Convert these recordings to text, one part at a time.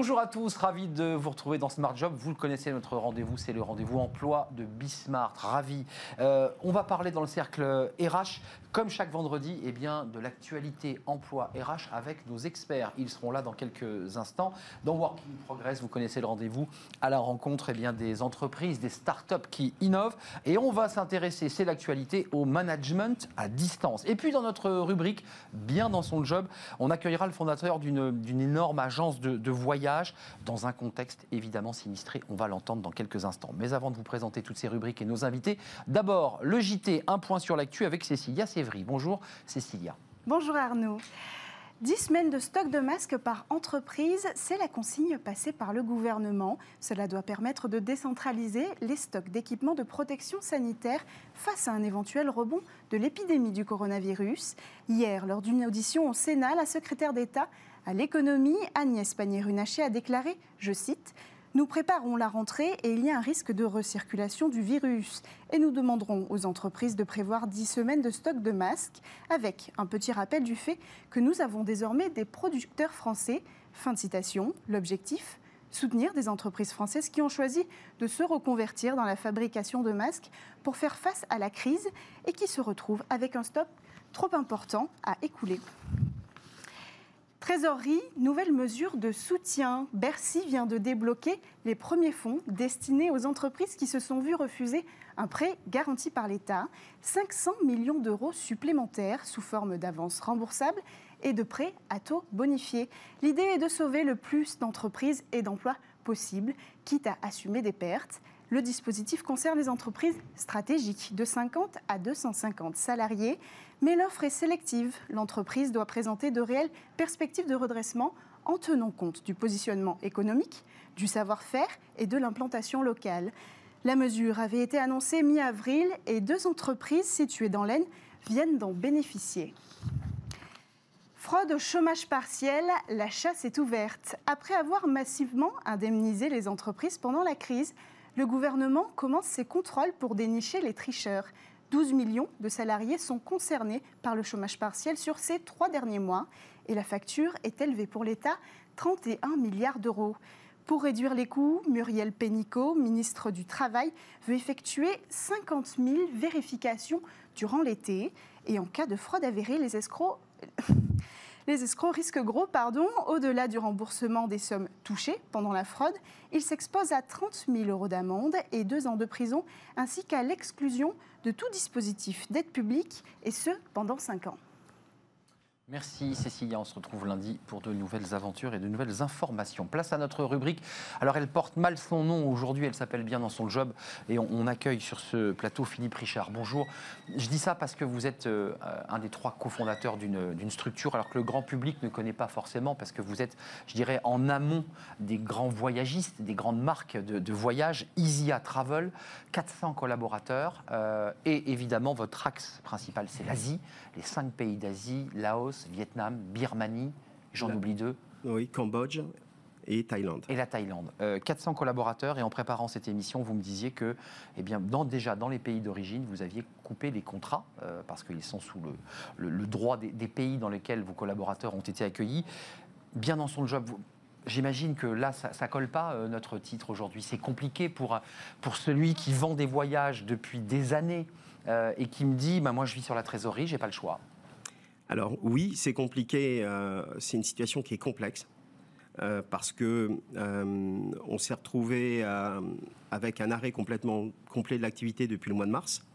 Bonjour à tous, ravi de vous retrouver dans Smart Job. Vous le connaissez, notre rendez-vous, c'est le rendez-vous emploi de Bismart. Ravi. Euh, on va parler dans le cercle RH, comme chaque vendredi, eh bien, de l'actualité emploi RH avec nos experts. Ils seront là dans quelques instants. Dans Working Progress, vous connaissez le rendez-vous à la rencontre eh bien, des entreprises, des startups qui innovent. Et on va s'intéresser, c'est l'actualité, au management à distance. Et puis dans notre rubrique, bien dans son job, on accueillera le fondateur d'une énorme agence de, de voyage dans un contexte évidemment sinistré. On va l'entendre dans quelques instants. Mais avant de vous présenter toutes ces rubriques et nos invités, d'abord le JT, un point sur l'actu avec Cécilia Sévry. Bonjour Cécilia. Bonjour Arnaud. 10 semaines de stock de masques par entreprise, c'est la consigne passée par le gouvernement. Cela doit permettre de décentraliser les stocks d'équipements de protection sanitaire face à un éventuel rebond de l'épidémie du coronavirus. Hier, lors d'une audition au Sénat, la secrétaire d'État à l'économie, Agnès Pannier-Runacher a déclaré, je cite, nous préparons la rentrée et il y a un risque de recirculation du virus. Et nous demanderons aux entreprises de prévoir 10 semaines de stock de masques, avec un petit rappel du fait que nous avons désormais des producteurs français. Fin de citation. L'objectif Soutenir des entreprises françaises qui ont choisi de se reconvertir dans la fabrication de masques pour faire face à la crise et qui se retrouvent avec un stock trop important à écouler. Trésorerie, nouvelle mesure de soutien. Bercy vient de débloquer les premiers fonds destinés aux entreprises qui se sont vues refuser un prêt garanti par l'État. 500 millions d'euros supplémentaires sous forme d'avances remboursables et de prêts à taux bonifiés. L'idée est de sauver le plus d'entreprises et d'emplois possible, quitte à assumer des pertes. Le dispositif concerne les entreprises stratégiques de 50 à 250 salariés. Mais l'offre est sélective. L'entreprise doit présenter de réelles perspectives de redressement en tenant compte du positionnement économique, du savoir-faire et de l'implantation locale. La mesure avait été annoncée mi-avril et deux entreprises situées dans l'Aisne viennent d'en bénéficier. Fraude au chômage partiel, la chasse est ouverte. Après avoir massivement indemnisé les entreprises pendant la crise, le gouvernement commence ses contrôles pour dénicher les tricheurs. 12 millions de salariés sont concernés par le chômage partiel sur ces trois derniers mois et la facture est élevée pour l'État, 31 milliards d'euros. Pour réduire les coûts, Muriel Pénicaud, ministre du Travail, veut effectuer 50 000 vérifications durant l'été. Et en cas de fraude avérée, les escrocs les escrocs risquent gros, pardon, au-delà du remboursement des sommes touchées pendant la fraude. Ils s'exposent à 30 000 euros d'amende et deux ans de prison, ainsi qu'à l'exclusion de tout dispositif d'aide publique, et ce, pendant cinq ans. Merci Cécilia, on se retrouve lundi pour de nouvelles aventures et de nouvelles informations. Place à notre rubrique. Alors elle porte mal son nom aujourd'hui, elle s'appelle bien dans son job et on, accueille sur ce plateau Philippe Richard. Bonjour. Je dis ça parce que vous êtes euh, un des trois cofondateurs d'une structure alors que le grand public ne connaît pas forcément parce que vous êtes, je dirais, en amont des grands voyagistes, des grandes marques de, voyage, Easya Travel, 400 collaborateurs euh, et évidemment votre axe principal c'est l'Asie, les cinq pays d'Asie, Laos, Vietnam, Birmanie, j'en oublie deux. Oui, Cambodge et Thaïlande. Et la Thaïlande. 400 euh, collaborateurs et en préparant cette émission, vous me disiez que, eh bien, déjà dans les pays d'origine, vous aviez coupé les contrats euh, parce qu'ils sont sous le, droit des, pays dans lesquels vos collaborateurs ont été accueillis. Bien dans son job, J'imagine que là, ça ne colle pas euh, notre titre aujourd'hui. C'est compliqué pour, pour celui qui vend des voyages depuis des années et qui me dit bah, Moi, je vis sur la trésorerie, j'ai pas le choix. Alors oui, c'est compliqué, euh, c'est une situation qui est complexe. Euh, parce que euh, on s'est retrouvé avec un arrêt complètement complet de l'activité depuis le mois de mars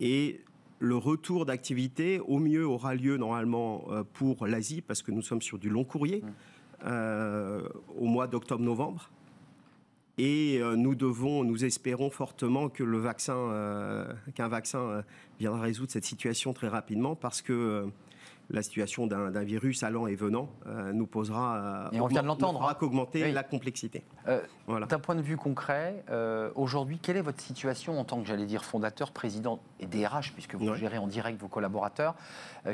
et le retour d'activité au mieux aura lieu normalement pour l'Asie parce que nous sommes sur du long courrier mmh. au mois d'octobre-novembre et nous devons, nous espérons fortement que le vaccin, qu'un vaccin viendra résoudre cette situation très rapidement parce que la situation d'un virus allant et venant euh, nous posera. Et on vient de l'entendre. Hein. qu'augmenter la complexité. Euh, d'un point de vue concret, euh, aujourd'hui, quelle est votre situation en tant que, j'allais dire, fondateur, président et DRH, puisque vous gérez en direct vos collaborateurs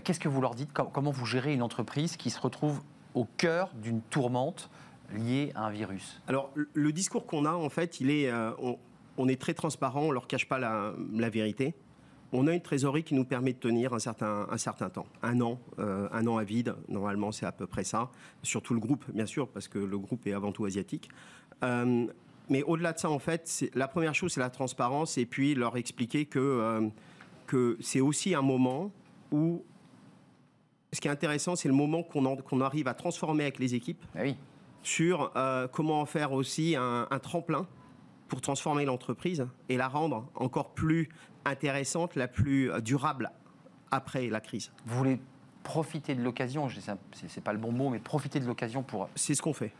Qu'est-ce que vous leur dites Comment vous gérez une entreprise qui se retrouve au cœur d'une tourmente liée à un virus Alors, le discours qu'on a, en fait, il est, on, est très transparent, on ne leur cache pas la, la vérité on a une trésorerie qui nous permet de tenir un certain, un certain temps. Un an, un an à vide, normalement c'est à peu près ça. Surtout le groupe, bien sûr, parce que le groupe est avant tout asiatique. mais au-delà de ça, en fait, la première chose, c'est la transparence et puis leur expliquer que, que c'est aussi un moment où ce qui est intéressant, c'est le moment qu'on arrive à transformer avec les équipes ah oui. Sur euh, comment en faire aussi un, tremplin pour transformer l'entreprise et la rendre encore plus intéressante, la plus durable après la crise. Vous voulez profiter de l'occasion, c'est pas le bon mot, mais profiter de l'occasion pour... C'est ce qu'on fait.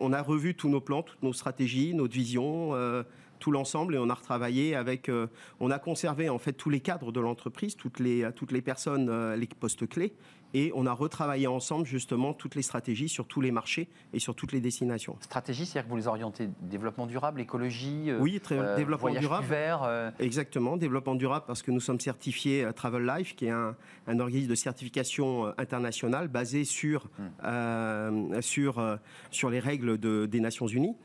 On a revu tous nos plans, toutes nos stratégies, notre vision. Euh, tout l'ensemble et on a retravaillé avec, euh, on a conservé en fait tous les cadres de l'entreprise, toutes les, toutes les personnes, euh, les postes clés et on a retravaillé ensemble justement toutes les stratégies sur tous les marchés et sur toutes les destinations. Stratégie, c'est-à-dire que vous les orientez développement durable, écologie, euh, oui, très, développement durable. Vert, Exactement, développement durable parce que nous sommes certifiés Travel Life, qui est un, un organisme de certification internationale basé sur, hmm. sur, sur les règles de, des Nations Unies.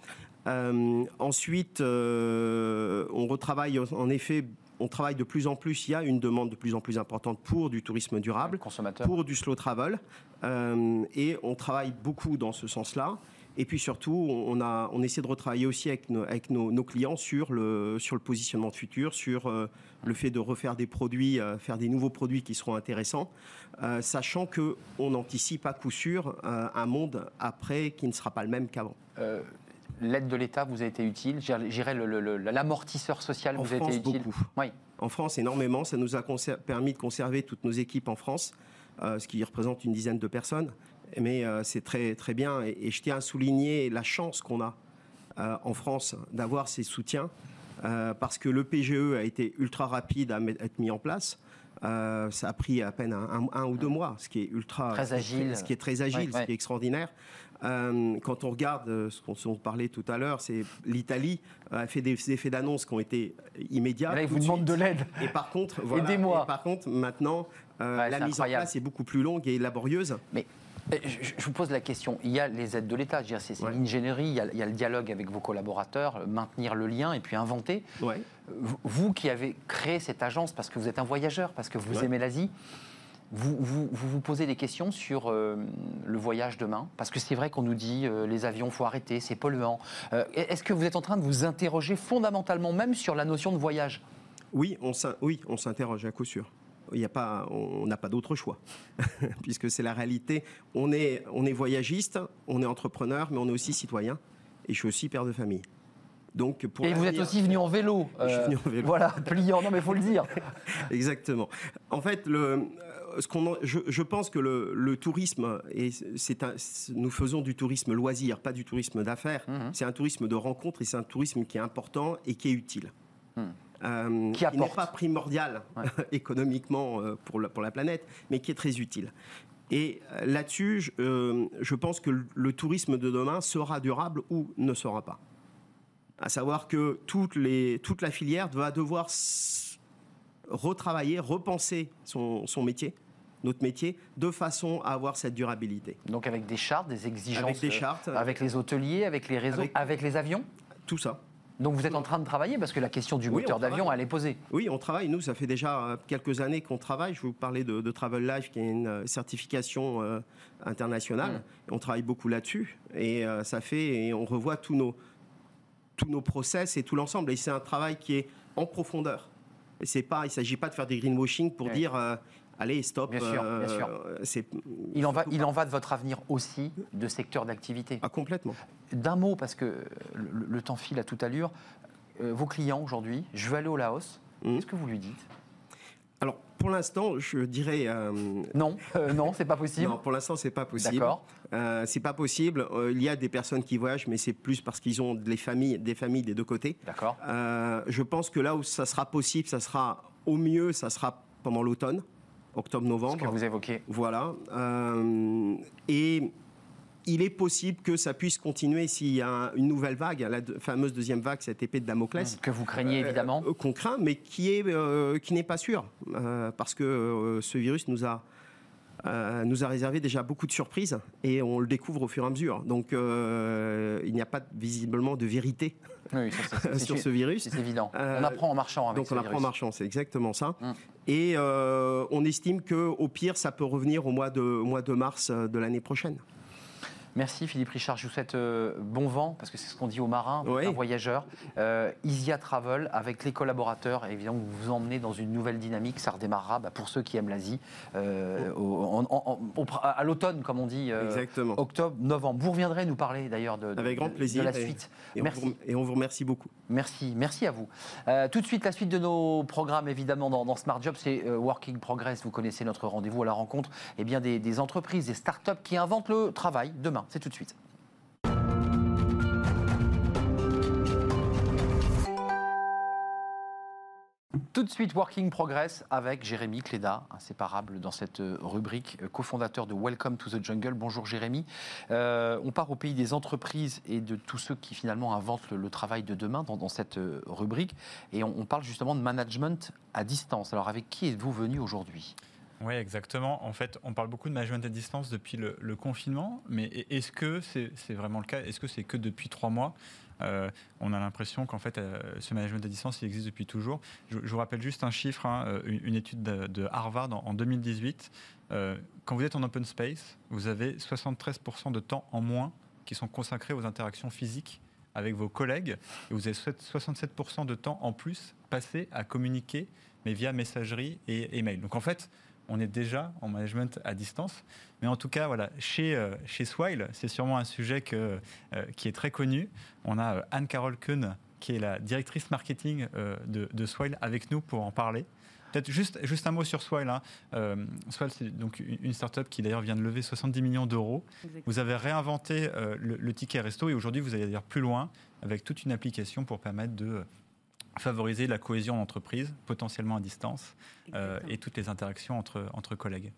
Euh, ensuite, euh, on retravaille en effet on travaille de plus en plus, il y a une demande de plus en plus importante pour du tourisme durable, pour du slow travel, euh, et on travaille beaucoup dans ce sens-là. Et puis surtout, on, a, on essaie de retravailler aussi avec, nos, avec nos, clients sur le, sur le positionnement de futur, sur le fait de refaire des produits, faire des nouveaux produits qui seront intéressants, sachant qu'on anticipe à coup sûr un monde après qui ne sera pas le même qu'avant l'aide de l'État vous a été utile? J'irais l'amortisseur social vous a été utile? beaucoup. Oui. En France, énormément. Ça nous a permis de conserver toutes nos équipes en France, euh, ce qui représente une dizaine de personnes. Mais euh, c'est très, très bien. Et, je tiens à souligner la chance qu'on a euh, en France d'avoir ces soutiens, parce que le PGE a été ultra rapide à être mis en place. ça a pris à peine un, ou deux mois, ce qui est ultra, très agile, ce qui est très agile, ce qui est extraordinaire. Euh, quand on regarde euh, ce qu'on parlait tout à l'heure, c'est l'Italie a fait des effets d'annonce qui ont été immédiats. Là, ils vous demandent de l'aide. Et par contre, voilà, aidez-moi. Par contre, maintenant, euh, la mise en place est beaucoup plus longue et laborieuse. Mais je vous pose la question. Il y a les aides de l'État, c'est l'ingénierie, il, il, y a le dialogue avec vos collaborateurs, maintenir le lien et puis inventer. Vous qui avez créé cette agence parce que vous êtes un voyageur, parce que vous aimez l'Asie, vous, vous, posez des questions sur euh, le voyage demain Parce que c'est vrai qu'on nous dit euh, les avions, faut arrêter, c'est polluant. Euh, est-ce que vous êtes en train de vous interroger fondamentalement même sur la notion de voyage? Oui, on s'interroge à coup sûr. Il y a pas, on n'a pas d'autre choix, puisque c'est la réalité. On est, on est voyagiste, on est entrepreneur, mais on est aussi citoyen, et je suis aussi père de famille. Donc pour et vous êtes aussi venu en vélo. je suis venu en vélo. Voilà, pliant, non mais il faut le dire. Exactement. En fait, le, je, pense que le, tourisme, et c'est nous faisons du tourisme loisir, pas du tourisme d'affaires. Mhm. C'est un tourisme de rencontre et c'est un tourisme qui est important et qui est utile. Mhm. Euh, qui, n'est pas primordial économiquement euh, pour, la, pour la planète, mais qui est très utile. Et euh, là-dessus, je, je, pense que le tourisme de demain sera durable ou ne sera pas. À savoir que les, toute la filière va devoir retravailler, repenser son, métier notre métier, de façon à avoir cette durabilité. Donc avec des chartes, des exigences Avec des chartes. Euh, avec les hôteliers, avec les réseaux, avec, les avions? Tout ça. Donc vous êtes en train de travailler parce que la question du moteur d'avion, elle est posée. Oui, on travaille. Nous, ça fait déjà euh, quelques années qu'on travaille. Je vais vous parler de, Travel Life, qui est une euh, certification internationale. Mm. On travaille beaucoup là-dessus. Et ça fait, et on revoit tous nos, tous nos process et tout l'ensemble. Et c'est un travail qui est en profondeur. C'est pas, il ne s'agit pas de faire des greenwashing pour dire euh, allez, stop. Bien sûr, bien sûr. Euh, il, en va, il en va de votre avenir aussi de secteur d'activité. Ah, complètement. D'un mot, parce que le, temps file à toute allure, euh, vos clients aujourd'hui, je veux aller au Laos, mmh. qu'est-ce que vous lui dites? Alors, pour l'instant, je dirais. Euh, non, euh, non, c'est pas possible. Non, pour l'instant, c'est pas possible. D'accord. Euh, c'est pas possible. il y a des personnes qui voyagent, mais c'est plus parce qu'ils ont des familles, des familles des deux côtés. D'accord. je pense que là où ça sera possible, ça sera au mieux, ça sera pendant l'automne, octobre-novembre. Que vous évoquez. Voilà. et il est possible que ça puisse continuer s'il y a une nouvelle vague, la fameuse deuxième vague, cette épée de Damoclès. Que vous craignez euh, évidemment. Euh, qu'on craint, mais qui est euh, qui n'est pas sûr, parce que ce virus nous a nous a réservé déjà beaucoup de surprises et on le découvre au fur et à mesure. Donc il n'y a pas visiblement de vérité sur ce virus. C'est évident. on apprend en marchant. Avec donc on apprend en marchant, c'est exactement ça. Hum. Et on estime qu'au pire, ça peut revenir au mois de, au mois de mars de l'année prochaine. Merci Philippe Richard, je vous souhaite euh, bon vent, parce que c'est ce qu'on dit aux marins, aux voyageurs. Euh, Isia Travel, avec les collaborateurs, évidemment, vous vous emmenez dans une nouvelle dynamique. Ça redémarrera bah, pour ceux qui aiment l'Asie euh, à l'automne, comme on dit, octobre, novembre. Vous reviendrez nous parler d'ailleurs de, avec grand plaisir, la suite. Et, Merci. On vous, et on vous remercie beaucoup. Merci, merci à vous. tout de suite, la suite de nos programmes, évidemment, dans, Smart Job, c'est Working Progress. Vous connaissez notre rendez-vous à la rencontre eh bien, des, des entreprises, des start-up qui inventent le travail demain. C'est tout de suite. Tout de suite, Working Progress avec Jérémy Cléda, inséparable dans cette rubrique, cofondateur de Welcome to the Jungle. Bonjour Jérémy. Euh, on part au pays des entreprises et de tous ceux qui finalement inventent le, travail de demain dans, cette rubrique. Et on, parle justement de management à distance. Alors avec qui êtes-vous venu aujourd'hui? Oui, exactement. En fait, on parle beaucoup de management à distance depuis le, confinement, mais est-ce que c'est vraiment le cas? Est-ce que c'est que depuis trois mois? Euh, on a l'impression qu'en fait, euh, ce management à distance, il existe depuis toujours. Je, vous rappelle juste un chiffre, hein, euh, une, étude de, Harvard en, 2018. quand vous êtes en open space, vous avez 73% de temps en moins qui sont consacrés aux interactions physiques avec vos collègues, et vous avez 67% de temps en plus passé à communiquer, mais via messagerie et email. Donc en fait, on est déjà en management à distance. Mais en tout cas, voilà, chez, euh, chez Swile, c'est sûrement un sujet que, euh, qui est très connu. On a euh, Anne-Carole Kuhn, qui est la directrice marketing de, de Swile, avec nous pour en parler. Peut-être juste, juste un mot sur Swile. Hein. Swile, c'est donc une startup qui d'ailleurs vient de lever 70 millions d'euros. Vous avez réinventé le, le, ticket resto et aujourd'hui vous allez dire plus loin avec toute une application pour permettre de favoriser la cohésion d'entreprise, potentiellement à distance, euh, et toutes les interactions entre, entre collègues.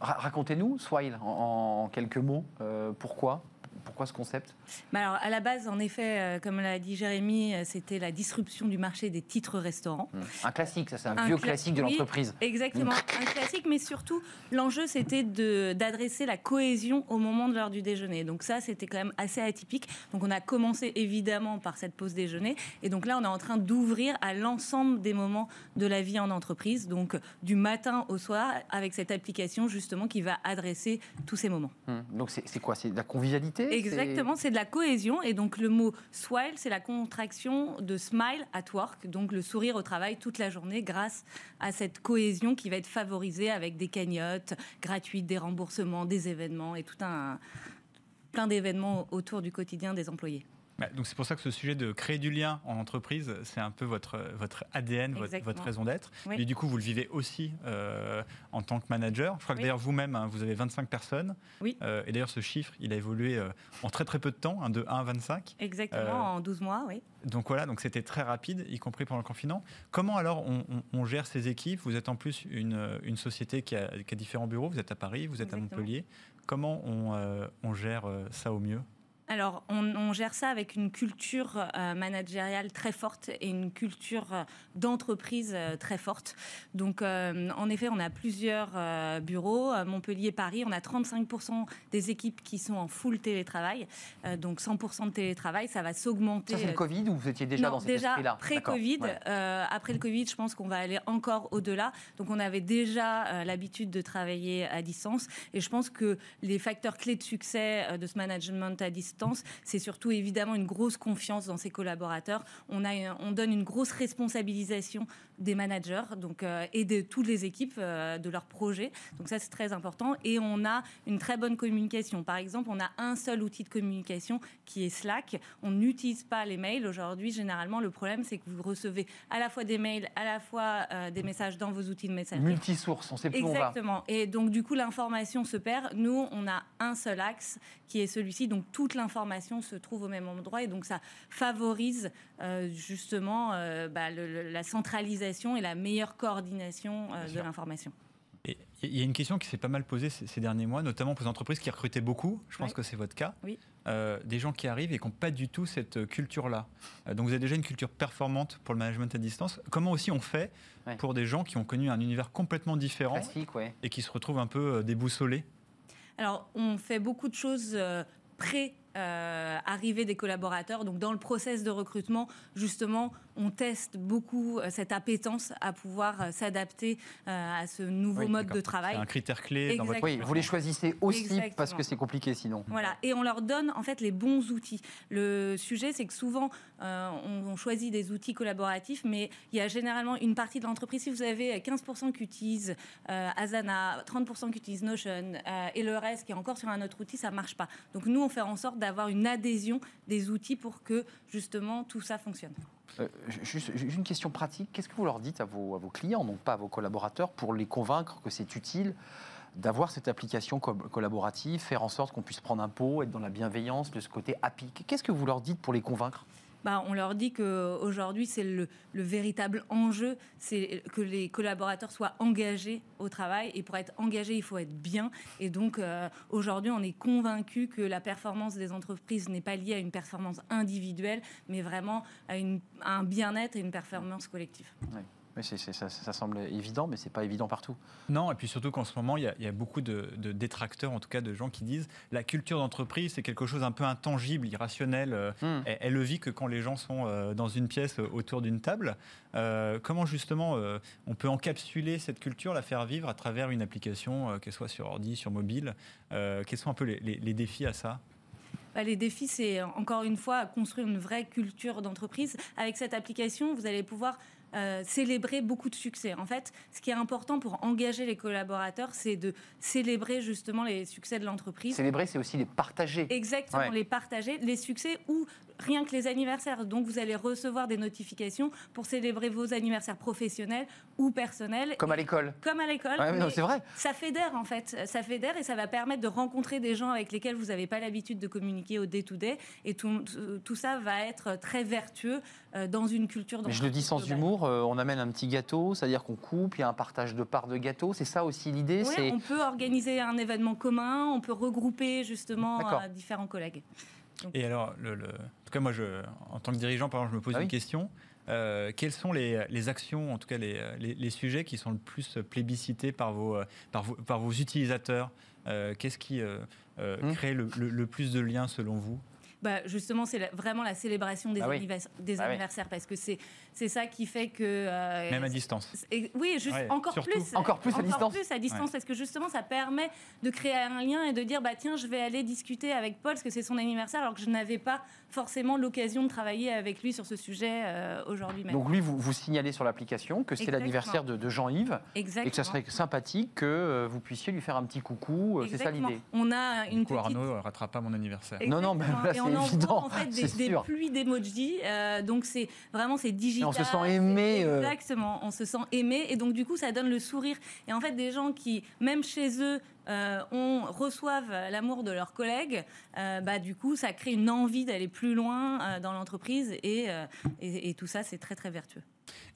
Racontez-nous, Swile, en, quelques mots, euh, pourquoi? Pourquoi ce concept? Bah alors, À la base, en effet, euh, comme l'a dit Jérémy, euh, c'était la disruption du marché des titres restaurants. Mmh. Un classique, ça c'est un, vieux classique de l'entreprise. exactement, un classique, mais surtout, l'enjeu c'était d'adresser la cohésion au moment de l'heure du déjeuner. Donc ça, c'était quand même assez atypique. Donc on a commencé évidemment par cette pause déjeuner. Et donc là, on est en train d'ouvrir à l'ensemble des moments de la vie en entreprise. Donc du matin au soir, avec cette application justement qui va adresser tous ces moments. Mmh. Donc c'est quoi? C'est de la convivialité? Exactement, c'est de la cohésion. Et donc le mot swile, c'est la contraction de smile at work, donc le sourire au travail toute la journée grâce à cette cohésion qui va être favorisée avec des cagnottes gratuites, des remboursements, des événements et tout un plein d'événements autour du quotidien des employés. Bah, donc c'est pour ça que ce sujet de créer du lien en entreprise, c'est un peu votre, votre ADN, votre, raison d'être. Et du coup, vous le vivez aussi euh, en tant que manager. Je crois que d'ailleurs vous-même, hein, vous avez 25 personnes. Oui. Euh, et d'ailleurs, ce chiffre, il a évolué euh, en très très peu de temps, hein, de 1 à 25. Exactement, en 12 mois, oui. Donc voilà, donc c'était très rapide, y compris pendant le confinement. Comment alors on, gère ces équipes? Vous êtes en plus une, une société qui a, qui a, différents bureaux. Vous êtes à Paris, vous êtes à Montpellier. Comment on, on gère ça au mieux? Alors, on, gère ça avec une culture euh, managériale très forte et une culture euh, d'entreprise euh, très forte. Donc, en effet, on a plusieurs bureaux. Montpellier, Paris, on a 35% des équipes qui sont en full télétravail. donc, 100% de télétravail, ça va s'augmenter. Ça, c'est le Covid ou vous étiez déjà dans cet déjà esprit-là? pré-Covid. après le Covid, je pense qu'on va aller encore au-delà. Donc, on avait déjà l'habitude de travailler à distance. Et je pense que les facteurs clés de succès de ce management à distance, c'est surtout évidemment une grosse confiance dans ses collaborateurs. On, donne une grosse responsabilisation des managers donc, euh, et de toutes les équipes euh, de leurs projets. Donc ça, c'est très important. Et on a une très bonne communication. Par exemple, on a un seul outil de communication qui est Slack. On n'utilise pas les mails. Aujourd'hui, généralement, le problème, c'est que vous recevez à la fois des mails, à la fois euh, des messages dans vos outils de messagerie. Multisource, on sait plus Exactement. Où on va. Et donc, du coup, l'information se perd. Nous, on a un seul axe qui est celui-ci. Donc, toute l'information se trouve au même endroit. Et donc, ça favorise justement bah, la centralisation et la meilleure coordination euh, de l'information. Il y a une question qui s'est pas mal posée ces, derniers mois, notamment pour les entreprises qui recrutaient beaucoup. Je pense Oui. que c'est votre cas. Oui. Euh, des gens qui arrivent et qui n'ont pas du tout cette euh, culture-là. Euh, donc vous avez déjà une culture performante pour le management à distance. Comment aussi on fait Ouais. pour des gens qui ont connu un univers complètement différent ouais. et qui se retrouvent un peu euh, déboussolés? Alors, on fait beaucoup de choses euh, pré euh, arrivée des collaborateurs. Donc, dans le process de recrutement, justement, on teste beaucoup euh, cette appétence à pouvoir euh, s'adapter euh, à ce nouveau Oui, mode de C'est travail. un critère clé dans votre. Oui, vous les choisissez aussi Exactement. parce que c'est compliqué sinon. Voilà, et on leur donne en fait les bons outils. Le sujet, c'est que souvent, euh, on, on choisit des outils collaboratifs, mais il y a généralement une partie de l'entreprise, si vous avez 15% qui utilisent euh, Asana, 30% qui utilisent Notion, euh, et le reste qui est encore sur un autre outil, ça marche pas. Donc nous, on fait en sorte d'avoir une adhésion des outils pour que justement tout ça fonctionne. Euh, juste, une question pratique. Qu'est-ce que vous leur dites à vos, clients, donc pas à vos collaborateurs, pour les convaincre que c'est utile d'avoir cette application co- collaborative, faire en sorte qu'on puisse prendre un pot, être dans la bienveillance, de ce côté happy? Qu'est-ce que vous leur dites pour les convaincre? Bah, on leur dit qu'aujourd'hui, c'est le, le véritable enjeu, c'est que les collaborateurs soient engagés au travail. Et pour être engagé, il faut être bien. Et donc, euh, aujourd'hui, on est convaincu que la performance des entreprises n'est pas liée à une performance individuelle, mais vraiment à un bien-être et une performance collective. Oui, ça, ça semble évident, mais c'est pas évident partout. Non, et puis surtout qu'en ce moment, il y a, il y a beaucoup de, de détracteurs, en tout cas de gens qui disent la culture d'entreprise, c'est quelque chose un peu intangible, irrationnel. euh, Hmm. Elle, elle le vit que quand les gens sont euh, dans une pièce euh, autour d'une table. Euh, comment justement euh, on peut encapsuler cette culture, la faire vivre à travers une application, euh, qu'elle soit sur ordi, sur mobile Euh, Quels sont un peu les, les- les défis à ça? Bah, les défis, c'est encore une fois construire une vraie culture d'entreprise. Avec cette application, vous allez pouvoir euh, célébrer beaucoup de succès. En fait, ce qui est important pour engager les collaborateurs, c'est de célébrer justement les succès de l'entreprise. Célébrer, c'est aussi les partager. Exactement, Ouais. les partager, les succès ou rien que les anniversaires. Donc vous allez recevoir des notifications pour célébrer vos anniversaires professionnels ou personnels. Comme à l'école. Comme à l'école. Ouais, mais c'est vrai. ça fédère en fait, ça fédère et ça va permettre de rencontrer des gens avec lesquels vous n'avez pas l'habitude de communiquer au day-to-day et tout, ça va être très vertueux euh, dans une culture Mais je le dis sans globale. humour, euh, on amène un petit gâteau, c'est-à-dire qu'on coupe, il y a un partage de parts de gâteau. C'est ça aussi l'idée. Oui, on peut organiser un événement commun, on peut regrouper justement euh, différents collègues. Et alors, le, le- en tout cas, moi, je, en tant que dirigeant, par exemple, je me pose Ah oui. une question. Euh, quelles sont les, les actions, en tout cas les, les- les sujets qui sont le plus plébiscités par vos, par vos, par vos utilisateurs? Euh, Qu'est-ce qui euh, euh, Hmm. crée le, le- le plus de liens selon vous? Bah, justement, c'est vraiment la célébration des, Ah oui. annivers- des Ah oui. anniversaires parce que c'est c'est ça qui fait que. euh, Même à distance. Et- oui, juste Ouais, encore surtout. plus. Encore plus à distance. plus à distance, parce que justement, ça permet de créer un lien et de dire, bah tiens, je vais aller discuter avec Paul parce que c'est son anniversaire, alors que je n'avais pas forcément l'occasion de travailler avec lui sur ce sujet euh, aujourd'hui même. Donc lui, vous, vous signalez sur l'application que c'est l'anniversaire de, de Jean-Yves Exactement. et que ça serait sympathique que euh, vous puissiez lui faire un petit coucou. C'est ça l'idée. On a une Du coup, petite Arnaud ne ratera pas mon anniversaire. Non, non, mais là, on envoie évident, en fait des, pluies d'emojis. euh, donc c'est vraiment c'est digital. Et on se sent aimé, euh. Exactement, on se sent aimé et donc du coup ça donne le sourire. Et en fait des gens qui même chez eux euh, on reçoivent l'amour de leurs collègues, euh, bah du coup ça crée une envie d'aller plus loin euh, dans l'entreprise et, et, et tout ça c'est très très vertueux.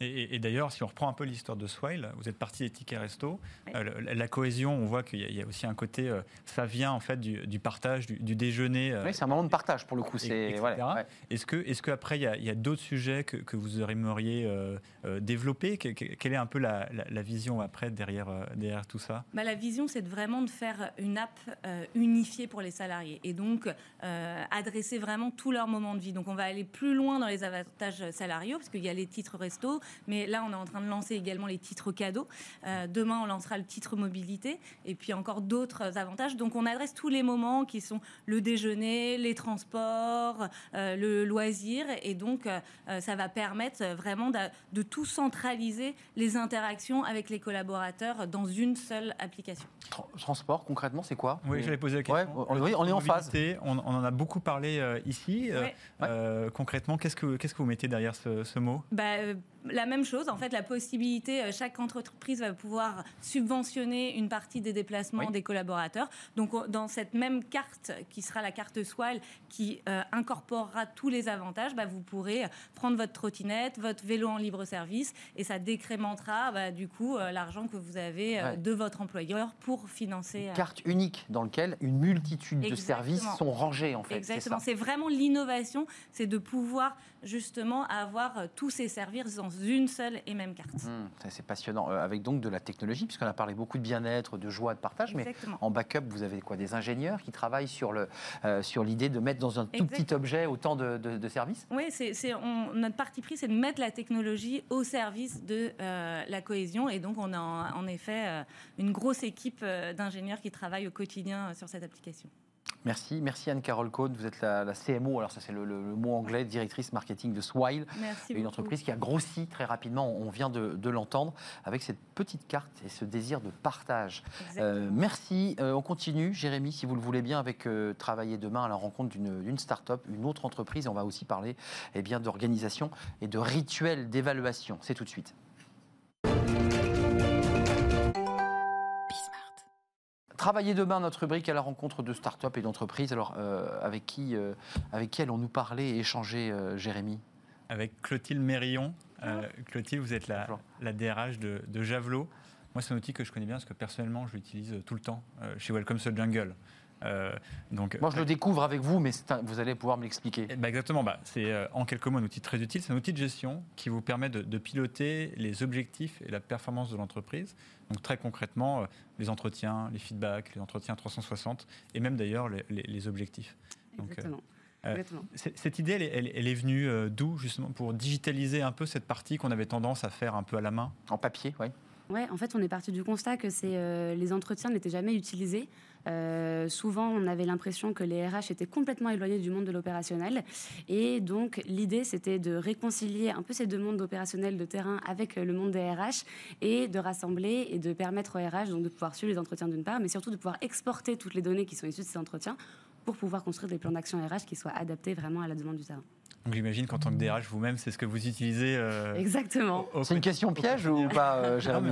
Et, et- et d'ailleurs, si on reprend un peu l'histoire de Swile, vous êtes parti des tickets resto. Euh, la cohésion, on voit qu'il y, a- il y a aussi un côté, euh, ça vient en fait du, du partage, du, du déjeuner. euh, Oui, c'est un moment de partage pour le coup. C'est voilà, ouais. Est-ce que, est-ce qu'après il y a, il y a d'autres sujets que, que vous aimeriez euh, euh, développer? Que- que- Quelle est un peu la, la- la vision après derrière, euh, derrière tout ça? Bah, la vision, c'est vraiment de faire une app euh, unifiée pour les salariés et donc euh, adresser vraiment tous leurs moments de vie. Donc on va aller plus loin dans les avantages salariaux parce qu'il y a les titres resto, mais là on est en train de lancer également les titres cadeaux. Euh, demain on lancera le titre mobilité et puis encore d'autres avantages. Donc on adresse tous les moments qui sont le déjeuner, les transports, euh, le loisir et donc euh, ça va permettre vraiment de, de tout centraliser les interactions avec les collaborateurs dans une seule application. Tra- Transport, concrètement, c'est quoi? Oui, j'allais poser la question. Ouais, on- oui, on est en phase. On, on en a beaucoup parlé euh, ici. Euh, Ouais. Concrètement, qu'est-ce que, vous mettez derrière ce, ce mot? Bah, euh, la même chose, en fait, la possibilité, euh, chaque entreprise va pouvoir subventionner une partie des déplacements Oui. des collaborateurs. Donc, on- dans cette même carte, qui sera la carte Swile, qui euh, incorporera tous les avantages, bah, vous pourrez prendre votre trottinette, votre vélo en libre service, et ça décrémentera, bah, du coup, euh, l'argent que vous avez Ouais. de votre employeur pour financer. euh, Carte unique dans laquelle une multitude de services sont rangés en fait. Exactement. C'est vraiment l'innovation, c'est de pouvoir justement avoir tous ces services dans une seule et même carte. Ça, c'est passionnant. Euh, avec donc de la technologie, puisqu'on a parlé beaucoup de bien-être, de joie, de partage, mais en backup, vous avez quoi Des ingénieurs qui travaillent sur le euh, sur l'idée de mettre dans un tout petit objet autant de, de- de services? Oui, c'est, notre parti pris, c'est de mettre la technologie au service de euh, la cohésion. Et donc, on a en, en effet une grosse équipe d'ingénieurs qui travaillent au quotidien sur cette application. Merci, merci Anne-Carole Cohn. Vous êtes la, la CMO, alors ça c'est le, le- le mot anglais, directrice marketing de Swile. Merci une beaucoup. entreprise qui a grossi très rapidement, on vient de, de l'entendre, avec cette petite carte et ce désir de partage. Euh, merci. Euh, on continue, Jérémy, si vous le voulez bien, avec euh, Travailler demain à la rencontre d'une start-up, une autre entreprise. On va aussi parler eh bien, d'organisation et de rituels d'évaluation. C'est tout de suite. Travailler demain, notre rubrique à la rencontre de start-up et d'entreprises. Alors, euh, avec, qui, euh, avec qui allons-nous parler et échanger, euh, Jérémy? Avec Clotilde Mérillon. Euh, Clotilde, vous êtes la, la DRH de, de Javelot. Moi, c'est un outil que je connais bien parce que personnellement, je l'utilise tout le temps euh, chez Welcome to the Jungle. Euh, donc, Moi, je le découvre avec vous, mais un- vous allez pouvoir me l'expliquer. Eh ben, exactement, bah, c'est euh, en quelques mots un outil très utile. C'est un outil de gestion qui vous permet de, de piloter les objectifs et la performance de l'entreprise. Donc très concrètement, euh, les entretiens, les feedbacks, les entretiens 360 et même d'ailleurs les, les- les objectifs. Donc, euh, Exactement. euh, Exactement. Cette idée, elle, est- elle- elle est venue euh, d'où justement pour digitaliser un peu cette partie qu'on avait tendance à faire un peu à la main? En papier, oui. Ouais, en fait, on est parti du constat que c'est, euh, les entretiens n'étaient jamais utilisés. Euh, souvent, on avait l'impression que les RH étaient complètement éloignés du monde de l'opérationnel. Et donc, l'idée, c'était de réconcilier un peu ces deux mondes opérationnels de terrain avec le monde des RH et de rassembler et de permettre aux RH donc, de pouvoir suivre les entretiens d'une part, mais surtout de pouvoir exporter toutes les données qui sont issues de ces entretiens pour pouvoir construire des plans d'action RH qui soient adaptés vraiment à la demande du terrain. Donc j'imagine qu'en tant que DRH vous-même, c'est ce que vous utilisez. euh, Exactement. au- au C'est une question piège ou pas, euh, Jérémy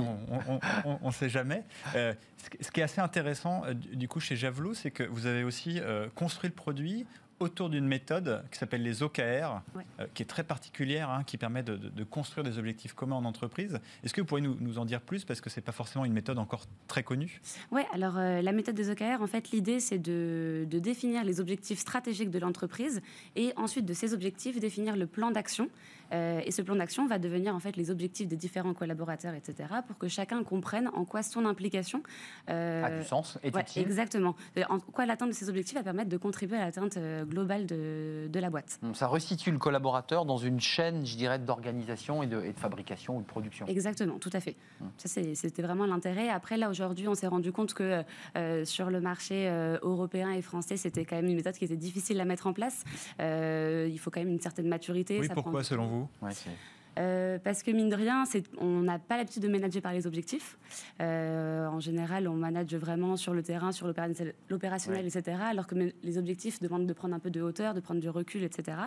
on ne sait jamais. Euh, ce qui- ce qui est assez intéressant, euh, du du coup, chez Javelot, c'est que vous avez aussi euh, construit le produit autour d'une méthode qui s'appelle les OKR, Ouais. euh, qui est très particulière, hein, qui permet de, de- de construire des objectifs communs en entreprise. Est-ce que vous pourriez nous, nous en dire plus Parce que ce n'est pas forcément une méthode encore très connue? Ouais, alors euh, la méthode des OKR, en fait, l'idée c'est de, de définir les objectifs stratégiques de l'entreprise et ensuite de ces objectifs définir le plan d'action. Euh, et ce plan d'action va devenir en fait les objectifs des différents collaborateurs, etc., pour que chacun comprenne en quoi son implication euh, A du sens, est ouais, exactement. Euh, En quoi l'atteinte de ces objectifs va permettre de contribuer à l'atteinte globale de, de la boîte. Ça resitue le collaborateur dans une chaîne, je dirais, d'organisation et de, et de fabrication ou de production. Exactement, tout à fait. Hum. Ça, c'est- c'était vraiment l'intérêt. Après, là, aujourd'hui, on s'est rendu compte que euh, sur le marché euh, européen et français, c'était quand même une méthode qui était difficile à mettre en place. Euh, il faut quand même une certaine maturité. Oui, ça pourquoi selon temps. Vous Ouais, c'est- Euh, parce que mine de rien, on n'a pas l'habitude de manager par les objectifs. Euh, en général, on manage vraiment sur le terrain, sur l'opérationnel, etc. Alors que les objectifs demandent de prendre un peu de hauteur, de prendre du recul, etc.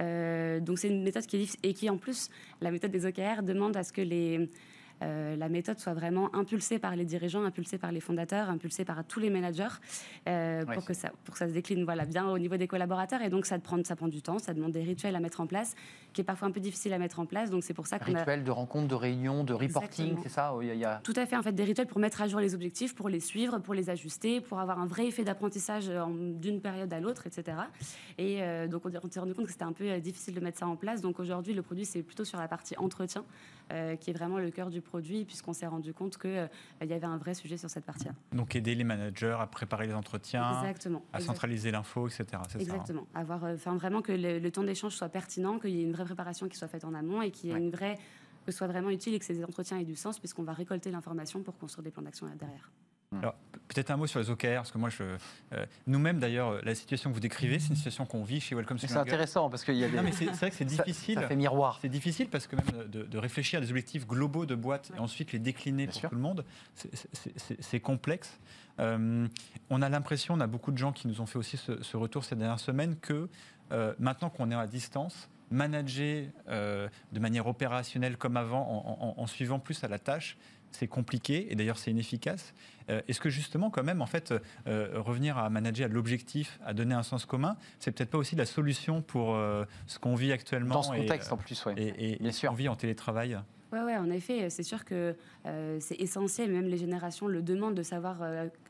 Euh, donc c'est une méthode qui est difficile et qui en plus, la méthode des OKR demande à ce que les euh, la méthode soit vraiment impulsée par les dirigeants, impulsée par les fondateurs, impulsée par tous les managers, euh, Ouais, pour, que ça, pour que ça se décline voilà, bien au niveau des collaborateurs. Et donc, ça prend, ça prend du temps, ça demande des rituels à mettre en place, qui est parfois un peu difficile à mettre en place. Donc, c'est pour ça qu'on a Rituel de rencontre, de réunion, de reporting, c'est ça Il y a- tout à fait en fait des rituels pour mettre à jour les objectifs, pour les suivre, pour les ajuster, pour avoir un vrai effet d'apprentissage euh, d'une période à l'autre, etc. Et euh, donc on, on s'est rendu compte que c'était un peu euh, difficile de mettre ça en place. Donc aujourd'hui le produit c'est plutôt sur la partie entretien euh, qui est vraiment le cœur du produit puisqu'on s'est rendu compte que euh, y avait un vrai sujet sur cette partie-là. Donc aider les managers à préparer les entretiens, Exactement. à centraliser l'info, etc. Ça, hein? Exactement. Avoir, euh, vraiment que le, le temps d'échange soit pertinent, qu'il y ait une vraie préparation qui soit faite en amont et qu'il y ait Ouais. une vraie que ce soit vraiment utile et que ces entretiens aient du sens puisqu'on va récolter l'information pour construire des plans d'action derrière. Alors, pe- peut-être un mot sur les OKR, parce que moi, je, euh, nous-mêmes d'ailleurs, la situation que vous décrivez, c'est une situation qu'on vit chez Welcome C'est intéressant parce qu'il y a des. Non, mais c'est vrai que c'est difficile. Ça, fait miroir. C'est difficile parce que même de, de réfléchir à des objectifs globaux de boîte et ensuite les décliner Bien pour sûr. tout le monde, c'est- complexe. Euh, on a l'impression, on a beaucoup de gens qui nous ont fait aussi ce, ce retour ces dernières semaines, que euh, maintenant qu'on est à distance, manager euh, de manière opérationnelle comme avant, en, suivant plus à la tâche, c'est compliqué et d'ailleurs c'est inefficace. Euh, est-ce que justement, quand même, en fait, euh, revenir à manager à l'objectif, à donner un sens commun, c'est peut-être pas aussi la solution pour ce qu'on vit actuellement Dans ce contexte, en plus, oui. Et, et, Bien sûr. vit en télétravail? Oui, ouais, en effet, c'est sûr que c'est essentiel, même les générations le demandent, de savoir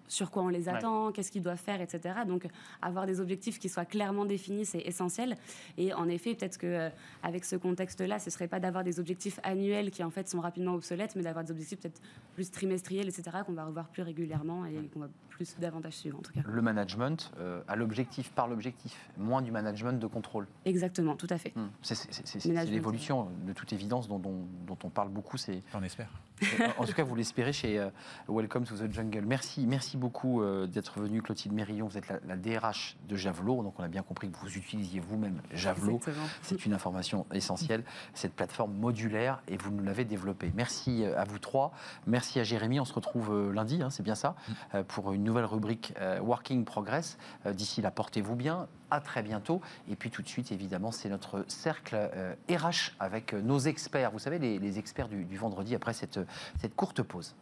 sur quoi on les attend, qu'est-ce qu'ils doivent faire, etc. Donc avoir des objectifs qui soient clairement définis, c'est essentiel. Et en effet, peut-être que euh, avec ce contexte-là, ce serait pas d'avoir des objectifs annuels qui en fait sont rapidement obsolètes, mais d'avoir des objectifs peut-être plus trimestriels, etc. qu'on va revoir plus régulièrement et qu'on va plus davantage suivre en tout cas. Le management euh, à l'objectif par l'objectif, moins du management de contrôle. Exactement, tout à fait. Hmm. C'est l'évolution de toute évidence dont, dont, on parle beaucoup. On espère. en tout cas, vous l'espérez chez euh, Welcome to the Jungle. Merci, merci beaucoup euh, d'être venu, Clotilde Mérillon. Vous êtes la, DRH de Javelot, donc on a bien compris que vous utilisiez vous-même Javelot. C'est une information essentielle, cette plateforme modulaire, et vous nous l'avez développée. Merci à vous trois. Merci à Jérémy. On se retrouve lundi, hein, c'est bien ça, mm. pour une nouvelle rubrique Working Progress. D'ici là, portez-vous bien. À très bientôt. Et puis tout de suite, évidemment, c'est notre cercle RH avec nos experts. Vous savez, les, experts du, vendredi après cette cette courte pause.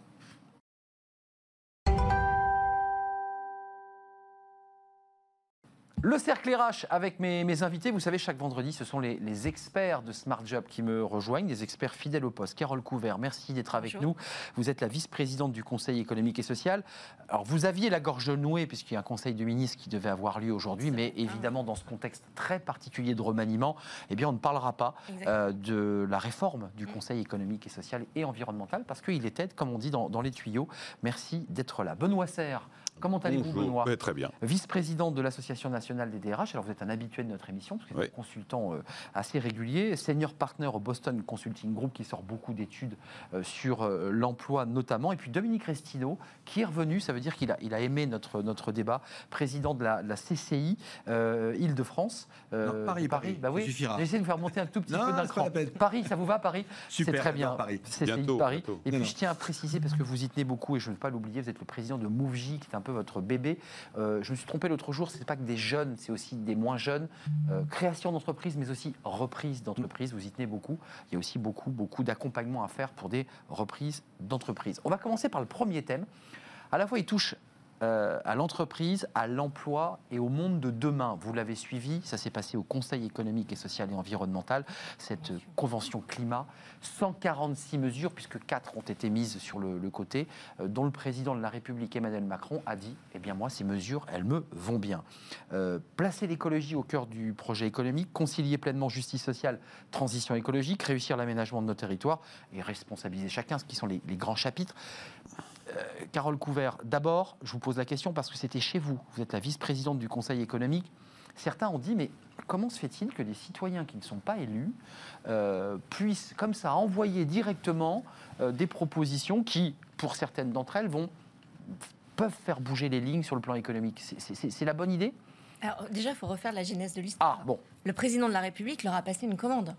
Le cercle RH avec mes, invités, vous savez, chaque vendredi, ce sont les, experts de Smart Job qui me rejoignent, des experts fidèles au poste. Carole Couvert, merci d'être avec nous. Vous êtes la vice-présidente du Conseil économique et social. Alors, vous aviez la gorge nouée, puisqu'il y a un conseil de ministres qui devait avoir lieu aujourd'hui, mais évidemment, dans ce contexte très particulier de remaniement, eh bien, on ne parlera pas euh, de la réforme du mm. Conseil économique et social et environnemental, parce qu'il était, comme on dit, dans, dans les tuyaux. Merci d'être là. Benoît Serre, Comment allez-vous, Benoît Très bien. Vice-président de l'Association nationale des DRH. Alors, vous êtes un habitué de notre émission, parce que vous êtes un consultant euh, assez régulier. Senior partner au Boston Consulting Group, qui sort beaucoup d'études euh, sur euh, l'emploi notamment. Et puis Dominique Restino, qui est revenu, ça veut dire qu'il a, il a aimé notre, notre débat, président de la, CCI Île-de-France. Paris, Paris, bah oui. J'ai essayé de vous faire monter un tout petit peu d'un cran. Paris, ça vous va, Paris? C'est très bien. Paris. CCI Paris. Et puis, je tiens à préciser, parce que vous y tenez beaucoup, et je ne veux pas l'oublier, vous êtes le président de Mouvji, qui est un peu votre bébé. Euh, je me suis trompé l'autre jour, ce n'est pas que des jeunes, c'est aussi des moins jeunes. Euh, création d'entreprise, mais aussi reprise d'entreprise, vous y tenez beaucoup. Il y a aussi beaucoup, beaucoup d'accompagnement à faire pour des reprises d'entreprise. On va commencer par le premier thème. À la fois, il touche euh, à l'entreprise, à l'emploi et au monde de demain. Vous l'avez suivi, ça s'est passé au Conseil économique et social et environnemental, cette convention climat. 146 mesures, puisque 4 ont été mises sur le, côté, euh, dont le président de la République, Emmanuel Macron, a dit Eh bien, moi, ces mesures, elles me vont bien. Euh, placer l'écologie au cœur du projet économique, concilier pleinement justice sociale, transition écologique, réussir l'aménagement de nos territoires et responsabiliser chacun, ce qui sont les grands chapitres. Euh, Carole Couvert, d'abord, je vous pose la question parce que c'était chez vous. Vous êtes la vice-présidente du Conseil économique. Certains ont dit, mais comment se fait-il que des citoyens qui ne sont pas élus euh, puissent, comme ça, envoyer directement euh, des propositions qui, pour certaines d'entre elles, vont, peuvent faire bouger les lignes sur le plan économique? C'est la bonne idée? Alors, déjà, il faut refaire la genèse de l'histoire. Ah, bon. Le président de la République leur a passé une commande.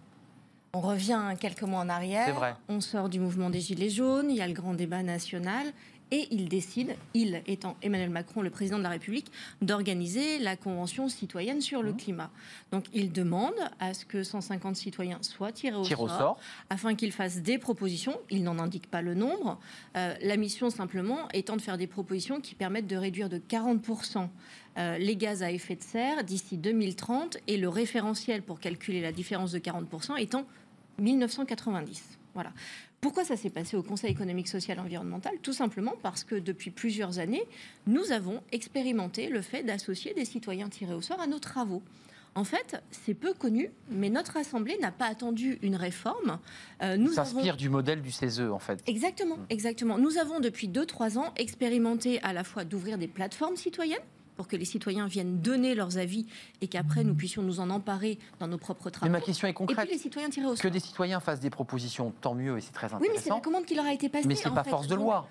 On revient quelques mois en arrière. On sort du mouvement des Gilets jaunes. Il y a le grand débat national. Et il décide, il étant Emmanuel Macron, le président de la République, d'organiser la Convention citoyenne sur le mmh. climat. Donc il demande à ce que 150 citoyens soient tirés au, sort, afin qu'ils fassent des propositions. Il n'en indique pas le nombre. Euh, la mission simplement étant de faire des propositions qui permettent de réduire de 40% euh, les gaz à effet de serre d'ici 2030 et le référentiel pour calculer la différence de 40% étant 1990. Voilà. Pourquoi ça s'est passé au Conseil économique, social et environnemental? Tout simplement parce que depuis plusieurs années, nous avons expérimenté le fait d'associer des citoyens tirés au sort à nos travaux. En fait, c'est peu connu, mais notre Assemblée n'a pas attendu une réforme. Euh, nous s'inspire du modèle du CESE, en fait. Exactement, exactement. Nous avons depuis 2-3 ans expérimenté à la fois d'ouvrir des plateformes citoyennes pour que les citoyens viennent donner leurs avis et qu'après nous puissions nous en emparer dans nos propres travaux. Mais ma question est concrète. Et les citoyens tirés au Que des citoyens fassent des propositions, tant mieux et c'est très intéressant. Oui, mais c'est la commande qui leur a été passée. Mais c'est pas force de loi.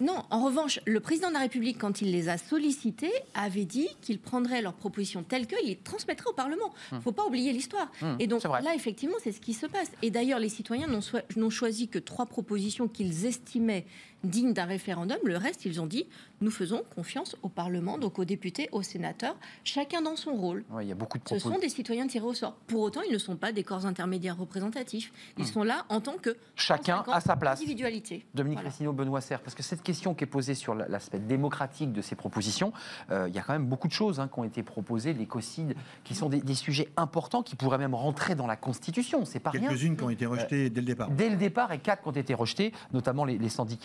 non. en revanche, le président de la République, quand il les a sollicités, avait dit qu'il prendrait leurs propositions telles qu'il les transmettrait au Parlement. Il hmm. ne faut pas oublier l'histoire. Hmm, et donc là, effectivement, c'est ce qui se passe. Et d'ailleurs, les citoyens n'ont choisi que trois propositions qu'ils estimaient dignes d'un référendum. Le reste, ils ont dit nous faisons confiance au Parlement donc aux députés, aux sénateurs, chacun dans son rôle. il y a beaucoup de Ce sont des citoyens tirés au sort. Pour autant, ils ne sont pas des corps intermédiaires représentatifs. Ils hmm. sont là en tant que chacun à sa place. Individualité. Dominique voilà. Benoît Serre, parce que cette question qui est posée sur l'aspect démocratique de ces propositions, euh, il y a quand même beaucoup de choses hein, qui ont été proposées, l'écocide, qui sont des, sujets importants qui pourraient même rentrer dans la Constitution. C'est pas Quelques-unes qui ont été rejetées dès le départ. Dès le départ, et quatre qui ont été rejetées, notamment les, 110